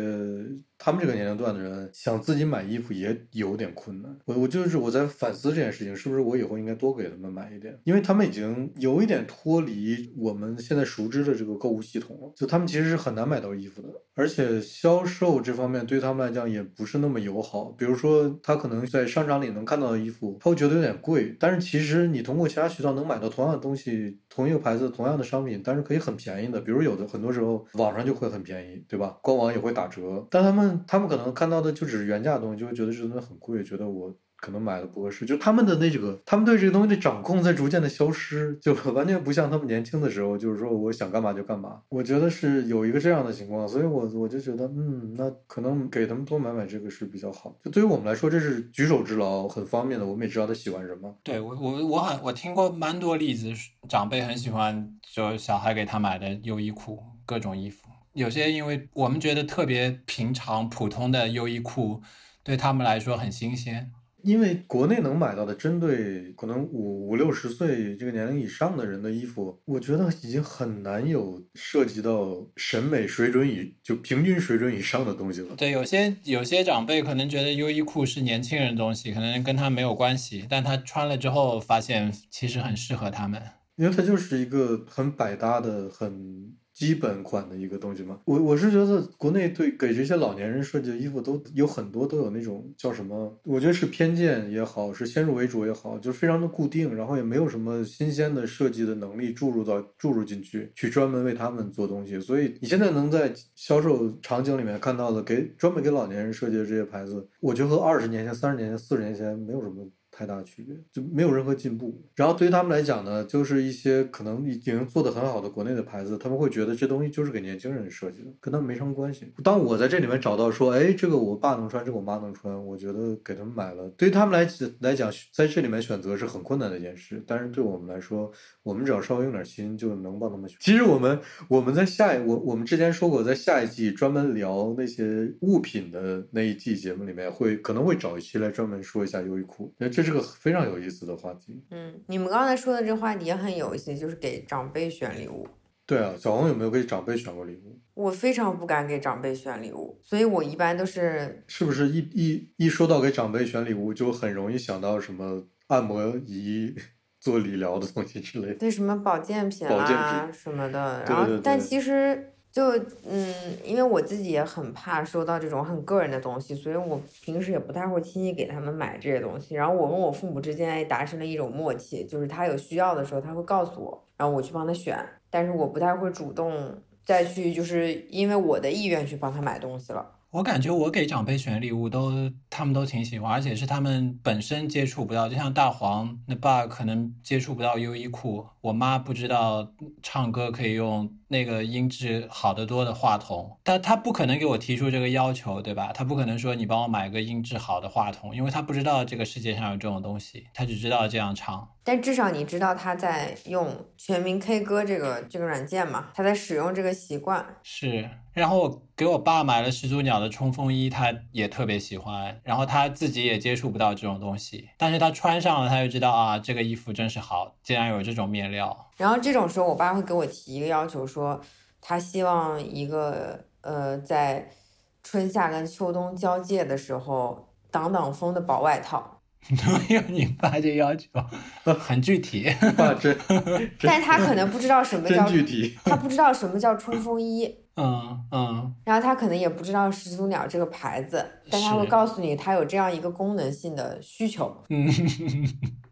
[SPEAKER 2] 他们这个年龄段的人，想自己买衣服也有点困难。我我就是我在反思这件事情，是不是我以后应该多给他们买一点？因为他们已经有一点脱离我们现在熟知的这个购物系统了，就他们其实是很难买到衣服的，而且销售这方面对他们来讲也不是那么友好。比如说，他可能在商场里能看到的衣服，他会觉得有点贵，但是其实你通过其他渠道能买到同样的东西。同一个牌子、同样的商品，但是可以很便宜的，比如有的很多时候网上就会很便宜，对吧？官网也会打折，但他们他们可能看到的就只是原价的东西，就会觉得这东西很贵，觉得我。可能买的不合适，就他们的那个，他们对这个东西的掌控在逐渐的消失，就完全不像他们年轻的时候，就是说我想干嘛就干嘛。我觉得是有一个这样的情况，所以我我就觉得，嗯，那可能给他们多买买这个是比较好。就对于我们来说，这是举手之劳，很方便的。我们也知道他喜欢什么。
[SPEAKER 3] 对我我我很我听过蛮多例子，长辈很喜欢就小孩给他买的优衣库各种衣服，有些因为我们觉得特别平常普通的优衣库，对他们来说很新鲜。
[SPEAKER 2] 因为国内能买到的针对可能五五六十岁这个年龄以上的人的衣服，我觉得已经很难有涉及到审美水准以就平均水准以上的东西了。
[SPEAKER 3] 对，有些有些长辈可能觉得优衣库是年轻人的东西，可能跟他没有关系，但他穿了之后发现其实很适合他们，
[SPEAKER 2] 因为它就是一个很百搭的很。基本款的一个东西吗？我我是觉得国内对给这些老年人设计的衣服都有很多都有那种叫什么？我觉得是偏见也好，是先入为主也好，就非常的固定，然后也没有什么新鲜的设计的能力注入到注入进去，去专门为他们做东西。所以你现在能在销售场景里面看到的给专门给老年人设计的这些牌子，我觉得和二十年前、三十年前、四十年前没有什么。太大区别就没有任何进步。然后对于他们来讲呢，就是一些可能已经做的很好的国内的牌子，他们会觉得这东西就是给年轻人设计的，跟他们没什么关系。当我在这里面找到说，哎，这个我爸能穿，这个我妈能穿，我觉得给他们买了。对于他们来来讲，在这里面选择是很困难的一件事。但是对我们来说，我们只要稍微用点心，就能帮他们选。其实我们我们在下一我我们之前说过，在下一季专门聊那些物品的那一季节目里面，会可能会找一期来专门说一下优衣库。那这是。个非常有意思的话题。
[SPEAKER 1] 嗯，你们刚才说的这话题也很有意思，就是给长辈选礼物。
[SPEAKER 2] 对啊，小红有没有给长辈选过礼物？
[SPEAKER 1] 我非常不敢给长辈选礼物，所以我一般都是……
[SPEAKER 2] 是不是一一一说到给长辈选礼物，就很容易想到什么按摩仪、做理疗的东西之类的？
[SPEAKER 1] 对，什么保健品
[SPEAKER 2] 啊
[SPEAKER 1] 什么的。然后，但其实。就嗯，因为我自己也很怕收到这种很个人的东西，所以我平时也不太会轻易给他们买这些东西。然后我跟我父母之间也达成了一种默契，就是他有需要的时候他会告诉我，然后我去帮他选。但是我不太会主动再去，就是因为我的意愿去帮他买东西了。
[SPEAKER 3] 我感觉我给长辈选礼物都，他们都挺喜欢，而且是他们本身接触不到，就像大黄那爸可能接触不到优衣库，我妈不知道唱歌可以用那个音质好得多的话筒，但他不可能给我提出这个要求，对吧？他不可能说你帮我买个音质好的话筒，因为他不知道这个世界上有这种东西，他只知道这样唱。
[SPEAKER 1] 但至少你知道他在用全民 K 歌这个这个软件嘛？他在使用这个习惯
[SPEAKER 3] 是。然后我给我爸买了始祖鸟的冲锋衣，他也特别喜欢。然后他自己也接触不到这种东西，但是他穿上了，他就知道啊，这个衣服真是好，竟然有这种面料。
[SPEAKER 1] 然后这种时候，我爸会给我提一个要求，说他希望一个呃，在春夏跟秋冬交界的时候挡挡风的薄外套。
[SPEAKER 3] 没有你爸这要求，很具体。
[SPEAKER 2] 爸真，
[SPEAKER 1] 但他可能不知道什么叫
[SPEAKER 2] 具体。
[SPEAKER 1] 他不知道什么叫冲锋衣，
[SPEAKER 3] 嗯嗯，
[SPEAKER 1] 然后他可能也不知道始祖鸟这个牌子，但他会告诉你他有这样一个功能性的需求，
[SPEAKER 3] 嗯，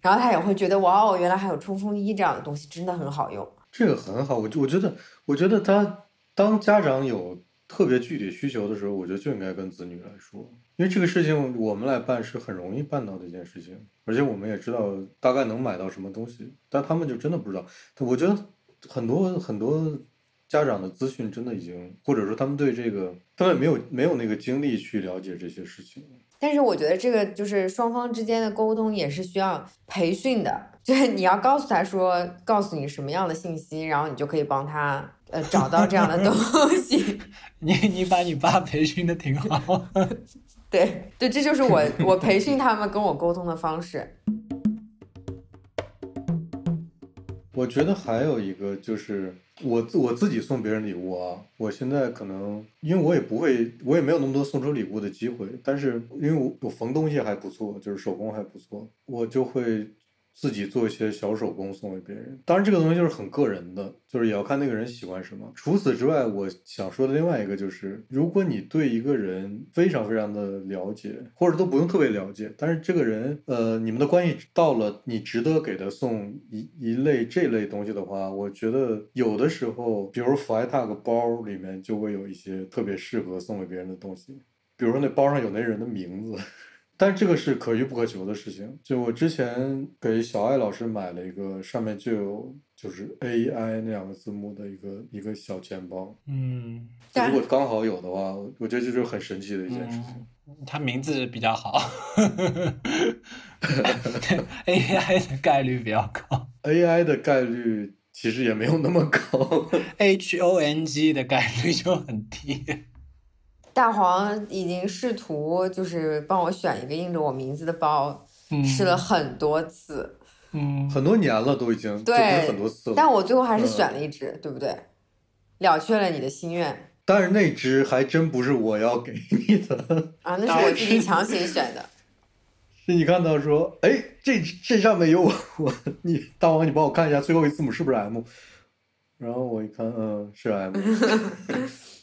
[SPEAKER 1] 然后他也会觉得哇哦，原来还有冲锋衣这样的东西，真的很好用。
[SPEAKER 2] 这个很好，我我觉得，我觉得他当家长有特别具体需求的时候，我觉得就应该跟子女来说，因为这个事情我们来办是很容易办到的一件事情，而且我们也知道大概能买到什么东西，但他们就真的不知道。我觉得很多很多家长的资讯真的已经，或者说他们对这个，他们没有没有那个精力去了解这些事情。
[SPEAKER 1] 但是我觉得这个就是双方之间的沟通也是需要培训的，就是你要告诉他说，告诉你什么样的信息，然后你就可以帮他呃找到这样的东西。
[SPEAKER 3] 你你把你爸培训的挺好。
[SPEAKER 1] 对对，这就是我我培训他们跟我沟通的方式。
[SPEAKER 2] 我觉得还有一个就是我自我自己送别人礼物啊，我现在可能因为我也不会，我也没有那么多送出礼物的机会，但是因为我我缝东西还不错，就是手工还不错，我就会自己做一些小手工送给别人。当然这个东西就是很个人的，就是也要看那个人喜欢什么。除此之外，我想说的另外一个就是，如果你对一个人非常非常的了解，或者都不用特别了解，但是这个人呃你们的关系到了你值得给他送一一类这类东西的话，我觉得有的时候，比如 FlyTag 包里面就会有一些特别适合送给别人的东西，比如说那包上有那人的名字。但这个是可遇不可求的事情。就我之前给小爱老师买了一个，上面就有就是 AI 那两个字幕的一个一个小钱包。
[SPEAKER 3] 嗯，
[SPEAKER 2] 如果刚好有的话，我觉得这就是很神奇的一件事情。
[SPEAKER 3] 嗯，他名字比较好，AI 的概率比较高
[SPEAKER 2] AI 的概率其实也没有那么高。
[SPEAKER 3] ，HONG 的概率就很低。
[SPEAKER 1] 大黄已经试图就是帮我选一个印着我名字的包，
[SPEAKER 3] 嗯
[SPEAKER 1] 试了很多次，
[SPEAKER 3] 嗯，
[SPEAKER 2] 很多年了，都已经
[SPEAKER 1] 对
[SPEAKER 2] 很多次了。
[SPEAKER 1] 但我最后还是
[SPEAKER 2] 嗯
[SPEAKER 1] 选了一只，对不对？了却了你的心愿
[SPEAKER 2] 但是那只还真不是我要给你的，
[SPEAKER 1] 啊，那是我自己强行选的。
[SPEAKER 2] 是你看到说，哎，这这上面有我 我你大王，你帮我看一下最后一字母是不是 M？然后我一看，嗯，是 M，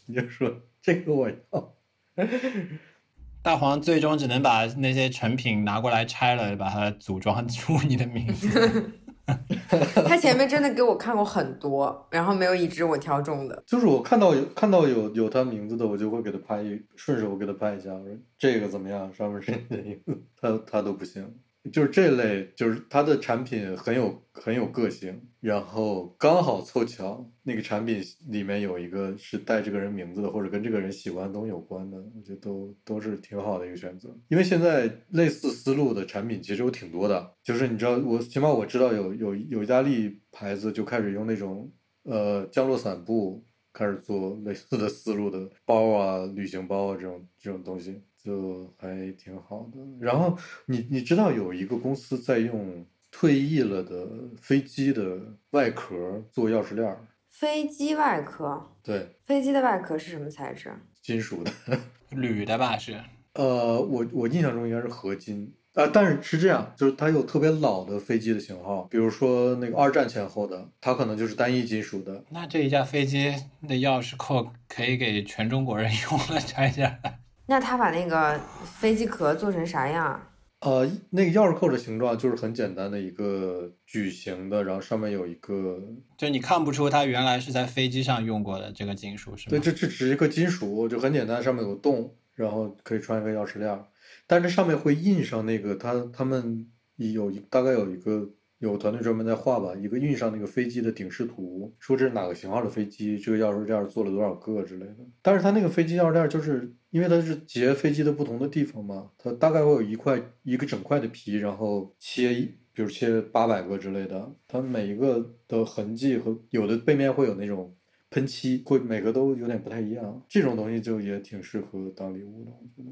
[SPEAKER 2] 你就说这个我要。
[SPEAKER 3] 大黄最终只能把那些成品拿过来拆了，把它组装出你的名字。
[SPEAKER 1] 他前面真的给我看过很多，然后没有一只我挑中的。
[SPEAKER 2] 就是我看到有看到有有他名字的，我就会给他拍一，顺手给他拍一下，我说这个怎么样？上面是你的名字，他他都不行。就是这类，就是它的产品很有很有个性，然后刚好凑巧那个产品里面有一个是带这个人名字的，或者跟这个人喜欢的东西有关的，我觉得都都是挺好的一个选择。因为现在类似思路的产品其实有挺多的，就是你知道，我起码我知道有有有意大利牌子就开始用那种呃降落伞布开始做类似的思路的包啊、旅行包啊这种这种东西，就还挺好的。然后你你知道有一个公司在用退役了的飞机的外壳做钥匙链儿，
[SPEAKER 1] 飞机外壳，
[SPEAKER 2] 对，
[SPEAKER 1] 飞机的外壳是什么材质？
[SPEAKER 2] 金属的。
[SPEAKER 3] 铝的吧是？
[SPEAKER 2] 呃，我我印象中应该是合金啊、但是是这样，就是它有特别老的飞机的型号，比如说那个二战前后的，它可能就是单一金属的。
[SPEAKER 3] 那这一架飞机的钥匙扣可以给全中国人 用了，拆下来。
[SPEAKER 1] 那他把那个飞机壳做成啥样啊？
[SPEAKER 2] 呃，那个钥匙扣的形状就是很简单的一个矩形的，然后上面有一个，
[SPEAKER 3] 就你看不出它原来是在飞机上用过的这个金属是吗？
[SPEAKER 2] 对，这这只是一个金属，就很简单，上面有洞，然后可以穿一个钥匙链，但这上面会印上那个，他他们有一大概有一个有团队专门在画吧，一个印上那个飞机的顶视图，说这是哪个型号的飞机，这个钥匙链做了多少个之类的。但是它那个飞机钥匙链就是因为它是截飞机的不同的地方嘛，它大概会有一块一个整块的皮，然后切。比如切八百个之类的，它每一个的痕迹和有的背面会有那种喷漆，会每个都有点不太一样。这种东西就也挺适合当礼物的，我觉得。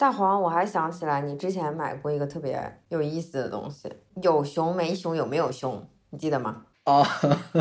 [SPEAKER 1] 大黄，我还想起来，你之前买过一个特别有意思的东西，有熊没熊，有没有熊？你记得吗？
[SPEAKER 2] 啊，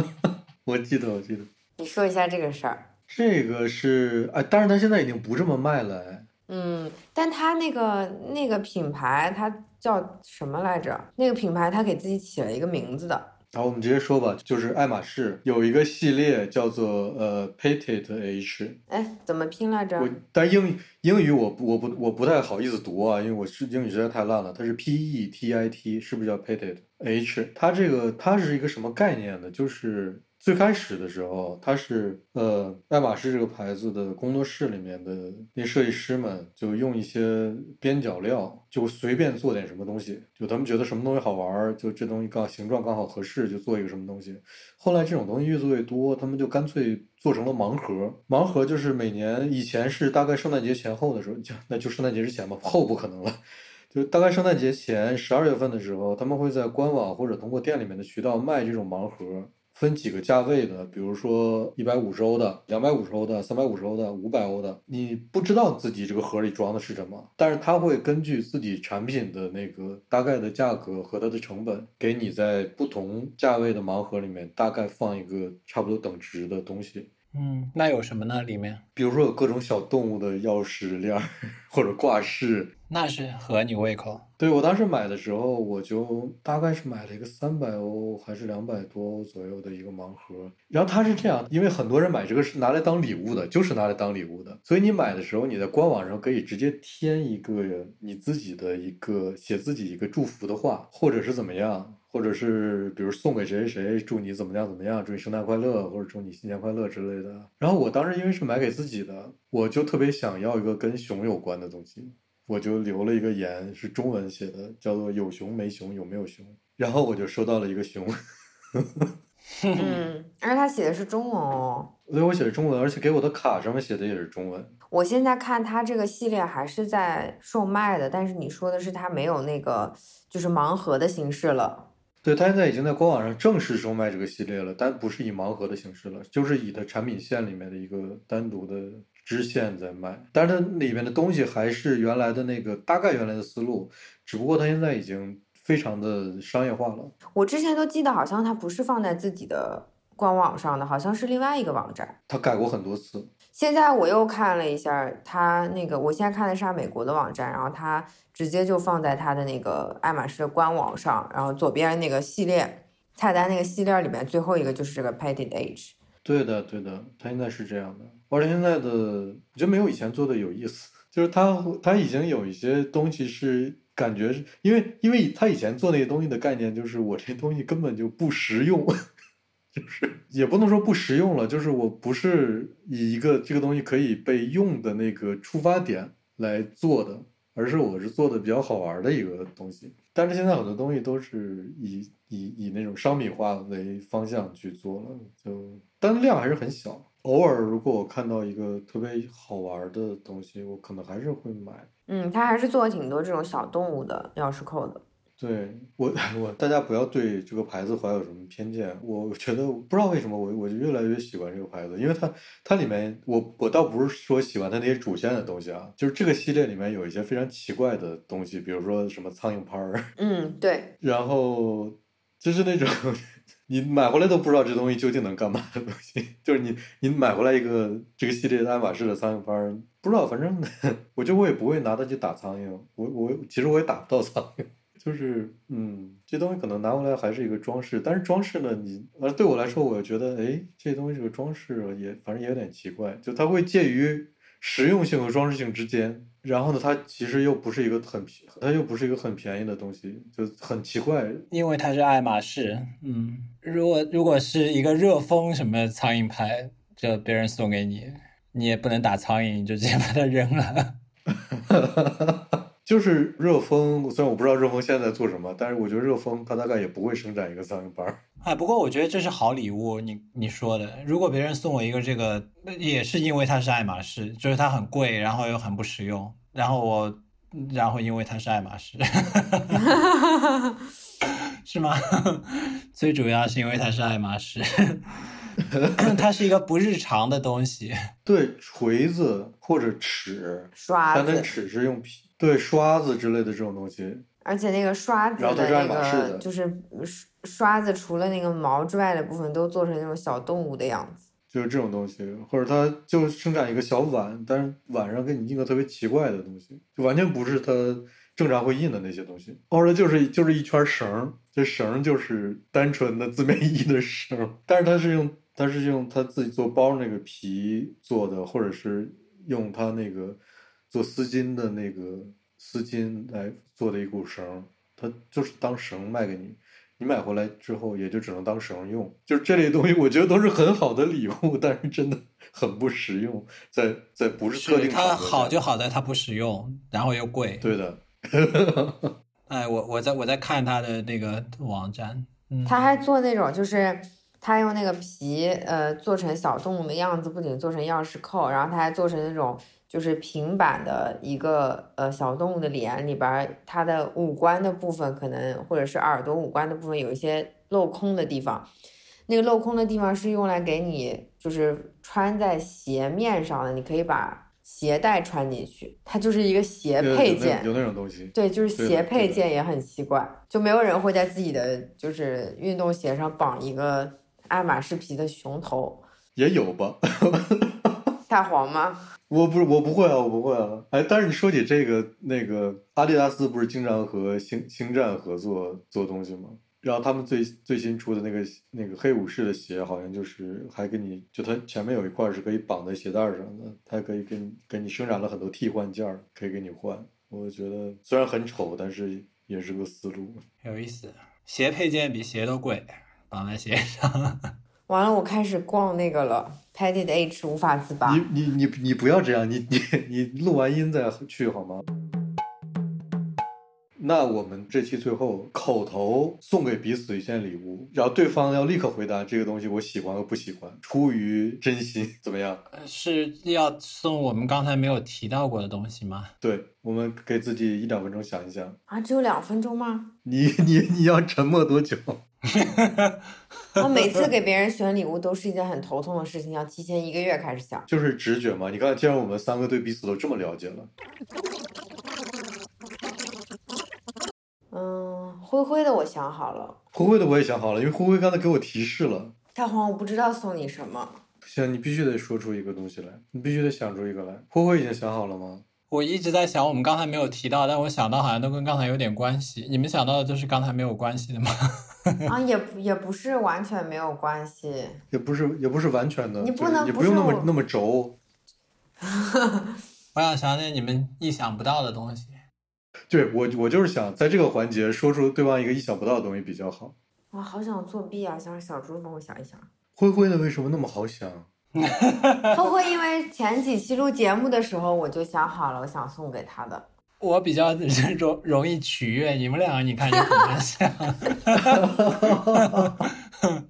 [SPEAKER 2] 我记得，我记得，
[SPEAKER 1] 你说一下这个事儿。
[SPEAKER 2] 这个是哎，但是它现在已经不这么卖了哎。
[SPEAKER 1] 嗯，但它那个那个品牌它叫什么来着？那个品牌它给自己起了一个名字的。
[SPEAKER 2] 好，我们直接说吧，就是爱马仕有一个系列叫做呃 Petite H，
[SPEAKER 1] 哎，怎么拼来着？
[SPEAKER 2] 我但英语英语我不我不我不太好意思读啊，因为我是英语实在太烂了。它是 P E T I T，是不是叫 Petite H？它这个它是一个什么概念呢？就是最开始的时候，它是呃爱马仕这个牌子的工作室里面的那设计师们就用一些边角料，就随便做点什么东西，就他们觉得什么东西好玩儿，就这东西刚形状刚好合适，就做一个什么东西。后来这种东西越做越多，他们就干脆做成了盲盒。盲盒就是每年以前是大概圣诞节前后的时候，就那就圣诞节之前吧，后不可能了。就大概圣诞节前十二月份的时候，他们会在官网或者通过店里面的渠道卖这种盲盒，分几个价位的，比如说一百五十欧的、两百五十欧的、三百五十欧的、五百欧的。你不知道自己这个盒里装的是什么，但是它会根据自己产品的那个大概的价格和它的成本，给你在不同价位的盲盒里面大概放一个差不多等值的东西。
[SPEAKER 3] 嗯，那有什么呢？里面
[SPEAKER 2] 比如说有各种小动物的钥匙链儿 或者挂饰，
[SPEAKER 3] 那是合你胃口。
[SPEAKER 2] 对我当时买的时候，我就大概是买了一个三百欧还是两百多欧左右的一个盲盒。然后它是这样，因为很多人买这个是拿来当礼物的，就是拿来当礼物的。所以你买的时候，你在官网上可以直接添一个你自己的一个写自己一个祝福的话，或者是怎么样，或者是比如送给谁谁谁，祝你怎么样怎么样，祝你圣诞快乐，或者祝你新年快乐之类的。然后我当时因为是买给自己的，我就特别想要一个跟熊有关的东西。我就留了一个言，是中文写的，叫做“有熊没熊，有没有熊”。然后我就收到了一个熊，
[SPEAKER 1] 嗯，而且他写的是中文哦。
[SPEAKER 2] 对，我写的中文，而且给我的卡上面写的也是中文。
[SPEAKER 1] 我现在看他这个系列还是在售卖的，但是你说的是他没有那个就是盲盒的形式了。
[SPEAKER 2] 对，他现在已经在官网上正式售卖这个系列了，但不是以盲盒的形式了，就是以它产品线里面的一个单独的支线在卖。但是它里面的东西还是原来的那个大概原来的思路，只不过它现在已经非常的商业化了。
[SPEAKER 1] 我之前都记得好像它不是放在自己的官网上的，好像是另外一个网站。
[SPEAKER 2] 它改过很多次。
[SPEAKER 1] 现在我又看了一下他那个，我现在看的是它美国的网站，然后他直接就放在他的那个爱马仕的官网上，然后左边那个系列菜单那个系列里面最后一个就是这个 Petite Age。
[SPEAKER 2] 对的，对的，他现在是这样的。而且现在的我觉得没有以前做的有意思，就是他他已经有一些东西是感觉是因为因为他以前做那些东西的概念就是我这东西根本就不实用。就是也不能说不实用了，就是我不是以一个这个东西可以被用的那个出发点来做的，而是我是做的比较好玩的一个东西。但是现在很多东西都是以以以那种商品化为方向去做了，就单量还是很小。偶尔如果我看到一个特别好玩的东西，我可能还是会买。
[SPEAKER 1] 嗯，他还是做了挺多这种小动物的钥匙扣的。
[SPEAKER 2] 对我，我大家不要对这个牌子怀有什么偏见。我觉得不知道为什么我我就越来越喜欢这个牌子，因为它它里面我我倒不是说喜欢它那些主线的东西啊，就是这个系列里面有一些非常奇怪的东西，比如说什么苍蝇拍儿，
[SPEAKER 1] 嗯，对，
[SPEAKER 2] 然后就是那种 你买回来都不知道这东西究竟能干嘛的东西，就是你你买回来一个这个系列的爱马仕的苍蝇拍儿，不知道，反正我觉得我也不会拿它去打苍蝇，我我其实我也打不到苍蝇。就是，嗯，这东西可能拿回来还是一个装饰，但是装饰呢，你呃对我来说，我觉得，哎，这东西这个装饰也反正也有点奇怪，就它会介于实用性和装饰性之间，然后呢，它其实又不是一个很便，它又不是一个很便宜的东西，就很奇怪。
[SPEAKER 3] 因为它是爱马仕，嗯，如果如果是一个热风什么苍蝇拍，就别人送给你，你也不能打苍蝇，你就直接把它扔了。
[SPEAKER 2] 就是热风，虽然我不知道热风现在在做什么，但是我觉得热风它大概也不会生产一个苍蝇拍儿。
[SPEAKER 3] 哎，不过我觉得这是好礼物，你你说的，如果别人送我一个这个，也是因为它是爱马仕，就是它很贵，然后又很不实用，然后我，然后因为它是爱马仕，是吗？最主要是因为它是爱马仕，它是一个不日常的东西。
[SPEAKER 2] 对，锤子或者尺，
[SPEAKER 1] 刷
[SPEAKER 2] 但它
[SPEAKER 1] 子，
[SPEAKER 2] 尺是用皮，对，刷子之类的这种东西。
[SPEAKER 1] 而且那个刷子的那个就是刷刷子，除了那个毛之外的部分都做成那种小动物的样子。
[SPEAKER 2] 就是这种东西，或者它就生产一个小碗，但是碗上给你印个特别奇怪的东西，就完全不是它正常会印的那些东西，或者就是就是一圈绳儿，这绳儿就是单纯的字面意义的绳儿，但是它是用它是用它自己做包那个皮做的，或者是用它那个做丝巾的那个丝巾来做的一股绳儿，他就是当绳卖给你。你买回来之后也就只能当绳用，就是这类东西，我觉得都是很好的礼物，但是真的很不实用，在在不是特定
[SPEAKER 3] 它好就好在它不实用，然后又贵。
[SPEAKER 2] 对的。
[SPEAKER 3] 哎，我我在我在看他的那个网站，
[SPEAKER 1] 他还做那种，就是他用那个皮呃做成小动物的样子，不仅做成钥匙扣，然后他还做成那种。就是平板的一个呃小动物的脸里边，它的五官的部分可能或者是耳朵五官的部分有一些镂空的地方，那个镂空的地方是用来给你就是穿在鞋面上的，你可以把鞋带穿进去，它就是一个鞋配件，
[SPEAKER 2] 有那种东西，
[SPEAKER 1] 对，就是鞋配件也很奇怪，就没有人会在自己的就是运动鞋上绑一个爱马仕皮的熊头，
[SPEAKER 2] 也有吧。
[SPEAKER 1] 大黄吗？
[SPEAKER 2] 我不是，我不会啊，我不会啊。哎，但是你说起这个，那个阿迪达斯不是经常和星星战合作做东西吗？然后他们最最新出的那个那个黑武士的鞋，好像就是还给你，就它前面有一块是可以绑在鞋带上的，它可以给你给你生产了很多替换件儿，可以给你换。我觉得虽然很丑，但是也是个思路。
[SPEAKER 3] 有意思，鞋配件比鞋都贵，绑在鞋上。
[SPEAKER 1] 完了，我开始逛那个了，Padded H 无法自拔。
[SPEAKER 2] 你你你你不要这样，你你你录完音再去好吗？那我们这期最后口头送给彼此一件礼物，然后对方要立刻回答这个东西我喜欢和不喜欢，出于真心，怎么样？
[SPEAKER 3] 是要送我们刚才没有提到过的东西吗？
[SPEAKER 2] 对，我们给自己一两分钟想一想。
[SPEAKER 1] 啊，只有两分钟吗？
[SPEAKER 2] 你你你要沉默多久？
[SPEAKER 1] 我每次给别人选礼物都是一件很头痛的事情，要提前一个月开始想。
[SPEAKER 2] 就是直觉嘛，你看，既然我们三个对彼此都这么了解了。
[SPEAKER 1] 嗯，灰灰的我想好了。
[SPEAKER 2] 灰灰的我也想好了，因为灰灰刚才给我提示了。
[SPEAKER 1] 大黄，我不知道送你什么。
[SPEAKER 2] 不行，你必须得说出一个东西来，你必须得想出一个来。灰灰已经想好了吗？
[SPEAKER 3] 我一直在想，我们刚才没有提到，但我想到好像都跟刚才有点关系。你们想到的就是刚才没有关系的吗？
[SPEAKER 1] 啊，也也不是完全没有关系，
[SPEAKER 2] 也不是也不是完全的，
[SPEAKER 1] 你不能
[SPEAKER 2] 也不用那么那么轴。
[SPEAKER 3] 我想想点你们意想不到的东西。
[SPEAKER 2] 对我，我就是想在这个环节说出对方一个意想不到的东西比较好。
[SPEAKER 1] 我，好想作弊啊！想让小猪帮我想一想。
[SPEAKER 2] 灰灰的为什么那么好想？
[SPEAKER 1] 灰灰因为前几期录节目的时候我就想好了，我想送给他的。
[SPEAKER 3] 我比较 容容易取悦你们两个，你看你怎么想？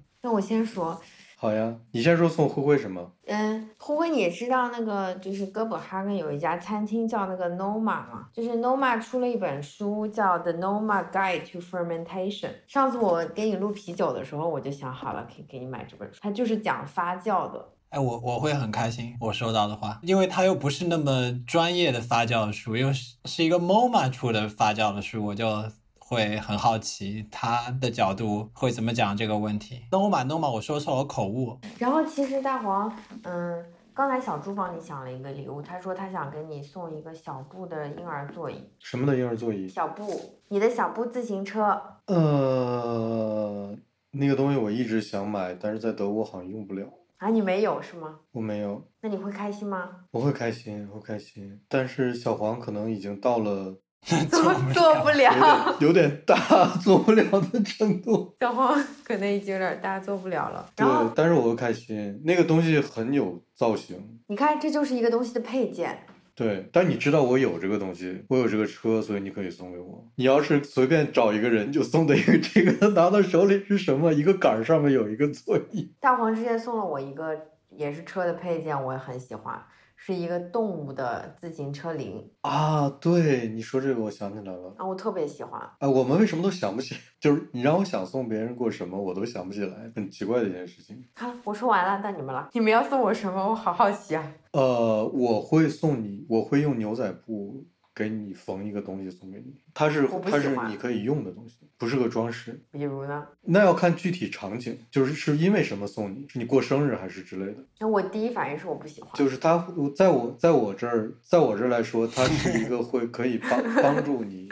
[SPEAKER 1] 那我先说。
[SPEAKER 2] 好呀，你先说送灰灰什么？
[SPEAKER 1] 嗯，灰灰，你知道那个就是哥本哈根有一家餐厅叫那个 Noma 吗？就是 Noma 出了一本书叫 The Noma Guide to Fermentation。上次我给你录啤酒的时候，我就想好了，可以给你买这本书，它就是讲发酵的。
[SPEAKER 3] 哎，我我会很开心，我收到的话，因为它又不是那么专业的发酵的书，又是是一个 MoMA 出的发酵的书，我就会很好奇他的角度会怎么讲这个问题。NoMA，NoMA，我说错，我口误。
[SPEAKER 1] 然后其实大黄，嗯，刚才小猪帮你想了一个礼物，他说他想给你送一个小布的婴儿座椅。
[SPEAKER 2] 什么的婴儿座椅？
[SPEAKER 1] 小布，你的小布自行车。
[SPEAKER 2] 呃，那个东西我一直想买，但是在德国好像用不了。
[SPEAKER 1] 啊，你没有是吗？
[SPEAKER 2] 我没有。
[SPEAKER 1] 那你会开心吗？
[SPEAKER 2] 我会开心，会开心。但是小黄可能已经到了
[SPEAKER 1] 做做不了，
[SPEAKER 2] 有点大，做不了的程度。
[SPEAKER 1] 小黄 可能已经有点大，做不了了。
[SPEAKER 2] 对，但是我会开心。那个东西很有造型。
[SPEAKER 1] 你看，这就是一个东西的配件。
[SPEAKER 2] 对，但你知道我有这个东西，我有这个车，所以你可以送给我。你要是随便找一个人就送的一个这个，拿到手里是什么？一个杆儿上面有一个座椅。
[SPEAKER 1] 大黄之前送了我一个，也是车的配件，我也很喜欢。是一个动物的自行车铃
[SPEAKER 2] 啊！对，你说这个我想起来了
[SPEAKER 1] 啊，我特别喜欢。
[SPEAKER 2] 哎，我们为什么都想不起？就是你让我想送别人过什么，我都想不起来，很奇怪的一件事情。
[SPEAKER 1] 好，我说完了，到你们了。你们要送我什么？我好好奇啊。
[SPEAKER 2] 呃，我会送你，我会用牛仔布。给你缝一个东西送给你，它是它是你可以用的东西，不是个装饰。
[SPEAKER 1] 比如呢？
[SPEAKER 2] 那要看具体场景，就是是因为什么送你，是你过生日还是之类的。
[SPEAKER 1] 那我第一反应是我不喜欢。
[SPEAKER 2] 就是它，在我在我这儿，在我这儿来说，它是一个会可以帮帮助你，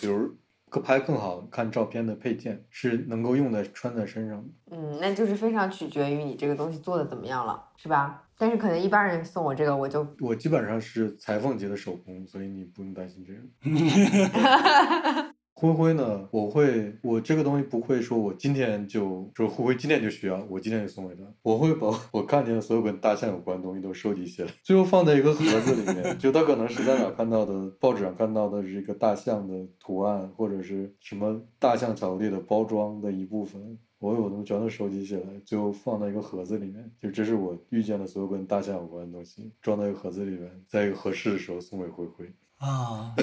[SPEAKER 2] 比如可拍更好看照片的配件，是能够用在穿在身上的。
[SPEAKER 1] 嗯，那就是非常取决于你这个东西做的怎么样了，是吧？但是可能一般人送我这个，我就
[SPEAKER 2] 我基本上是裁缝级的手工，所以你不用担心这个。灰灰呢？我会，我这个东西不会说，我今天就说灰灰今天就需要，我今天就送给他。我会把我看见的所有跟大象有关的东西都收集起来，最后放在一个盒子里面。就他可能是在哪看到的，报纸上看到的是一个大象的图案，或者是什么大象巧克力的包装的一部分。我有东西全都收集起来，最后放到一个盒子里面。就这是我遇见的所有跟大象有关的东西，装在一个盒子里面，在一个合适的时候送给灰灰。
[SPEAKER 3] 啊，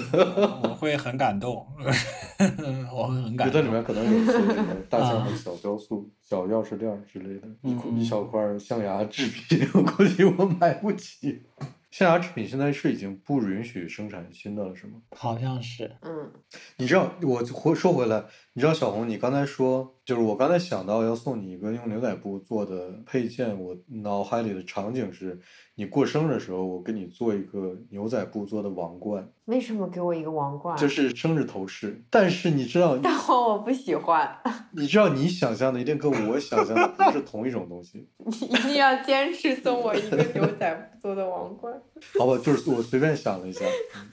[SPEAKER 3] 我会很感动，我会很感动。
[SPEAKER 2] 这里面可能有一些什么大象的小雕塑、小钥匙链之类的，一一小块象牙制品，我估计我买不起。象牙制品现在是已经不允许生产新的了，是吗？
[SPEAKER 3] 好像是，
[SPEAKER 1] 嗯
[SPEAKER 2] 你知道，我回说回来，你知道小红，你刚才说，就是我刚才想到要送你一个用牛仔布做的配件，我脑海里的场景是你过生日的时候，我给你做一个牛仔布做的王冠，
[SPEAKER 1] 为什么给我一个王冠？
[SPEAKER 2] 就是生日头饰。但是你知道，
[SPEAKER 1] 但我不喜欢，
[SPEAKER 2] 你知道你想象的一定跟我想象的不是同一种东西，
[SPEAKER 1] 你一定要坚持送我一个牛仔布做的王冠。
[SPEAKER 2] 好吧？就是我随便想了一下，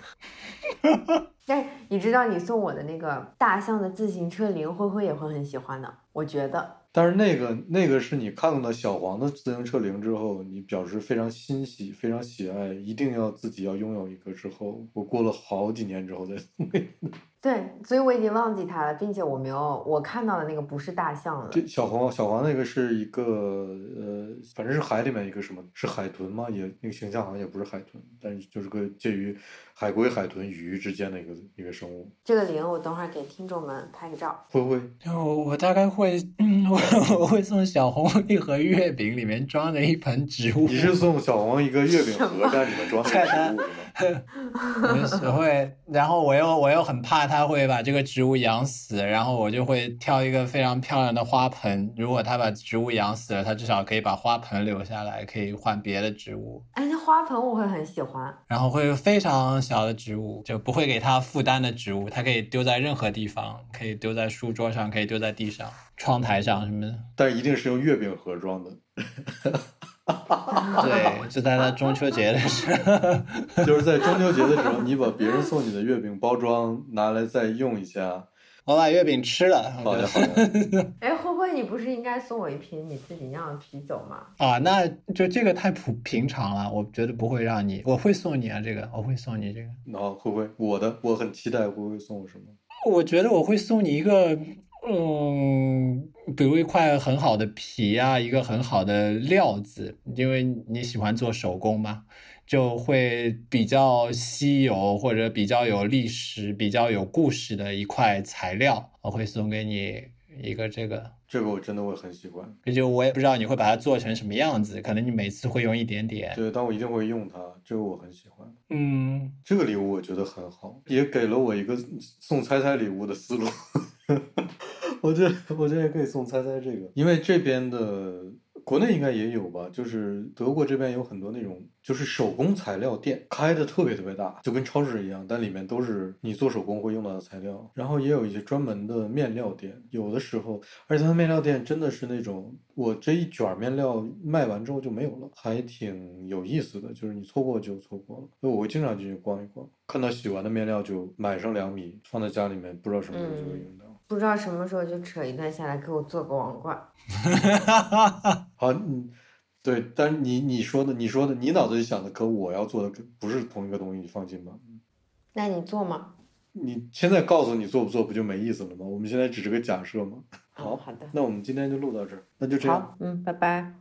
[SPEAKER 1] 但是你知道，你送我的那个大象的自行车铃，灰灰也会很喜欢的，我觉得。
[SPEAKER 2] 但是那个那个是你看到小黄的自行车铃之后，你表示非常欣喜、非常喜爱，一定要自己要拥有一个之后，我过了好几年之后再送给你。
[SPEAKER 1] 对，所以我已经忘记它了，并且我没有，我看到的那个不是大象了。
[SPEAKER 2] 这小黄小黄那个是一个呃，反正是海里面一个什么，是海豚吗？也那个形象好像也不是海豚，但是就是个介于海龟、海豚、鱼之间的一个一个生物。
[SPEAKER 1] 这个铃，我等会儿给听众们拍个照。
[SPEAKER 2] 会会，
[SPEAKER 3] 我我大概会，嗯，我我会送小红一盒月饼，里面装着一盆植物。
[SPEAKER 2] 你是送小黄一个月饼盒，但里面装的是植物是吗？
[SPEAKER 3] 我是会，然后我又我又很怕它会把这个植物养死，然后我就会挑一个非常漂亮的花盆。如果它把植物养死了，它至少可以把花盆留下来，可以换别的植物。
[SPEAKER 1] 哎，那花盆我会很喜欢。
[SPEAKER 3] 然后会有非常小的植物，就不会给它负担的植物，它可以丢在任何地方，可以丢在书桌上，可以丢在地上、窗台上什么的。
[SPEAKER 2] 但一定是用月饼盒装的，
[SPEAKER 3] 对，就在那中秋节的时候。
[SPEAKER 2] 就是在中秋节的时候，你把别人送你的月饼包装拿来再用一下。
[SPEAKER 3] 我把月饼吃了。
[SPEAKER 2] 好的，好的。
[SPEAKER 1] 哎，灰灰，你不是应该送我一瓶你自己酿的啤酒吗？
[SPEAKER 3] 啊，那就这个太普平常了，我觉得不会让你，我会送你啊，这个我会送你这个。
[SPEAKER 2] 然后会不会我的我很期待会不会送我什么？
[SPEAKER 3] 我觉得我会送你一个，嗯，比如一块很好的皮啊，一个很好的料子，因为你喜欢做手工嘛，就会比较稀有或者比较有历史、比较有故事的一块材料，我会送给你一个这个。
[SPEAKER 2] 这个我真的会很喜欢。
[SPEAKER 3] 就我也不知道你会把它做成什么样子，可能你每次会用一点点。
[SPEAKER 2] 对，但我一定会用它，这个我很喜欢。
[SPEAKER 3] 嗯，
[SPEAKER 2] 这个礼物我觉得很好，也给了我一个送猜猜礼物的思路。我觉得我觉得也可以送猜猜这个，因为这边的国内应该也有吧，就是德国这边有很多那种就是手工材料店，开的特别特别大，就跟超市一样，但里面都是你做手工会用到的材料。然后也有一些专门的面料店，有的时候，而且它的面料店真的是那种，我这一卷面料卖完之后就没有了，还挺有意思的，就是你错过就错过了。所以我会经常进去逛一逛，看到喜欢的面料就买上两米，放在家里面，不知道什么时候就会用到。
[SPEAKER 1] 不知道什么时候就扯一段下来给我做个王冠。
[SPEAKER 2] 好，嗯，对，但是你你说的，你说的，你脑子里想的和我要做的不是同一个东西，你放心吧。
[SPEAKER 1] 那你做吗？
[SPEAKER 2] 你现在告诉你做不做，不就没意思了吗？我们现在只是个假设嘛。好，
[SPEAKER 1] 好的。
[SPEAKER 2] 那我们今天就录到这儿，那就这样。
[SPEAKER 1] 好，嗯，拜拜。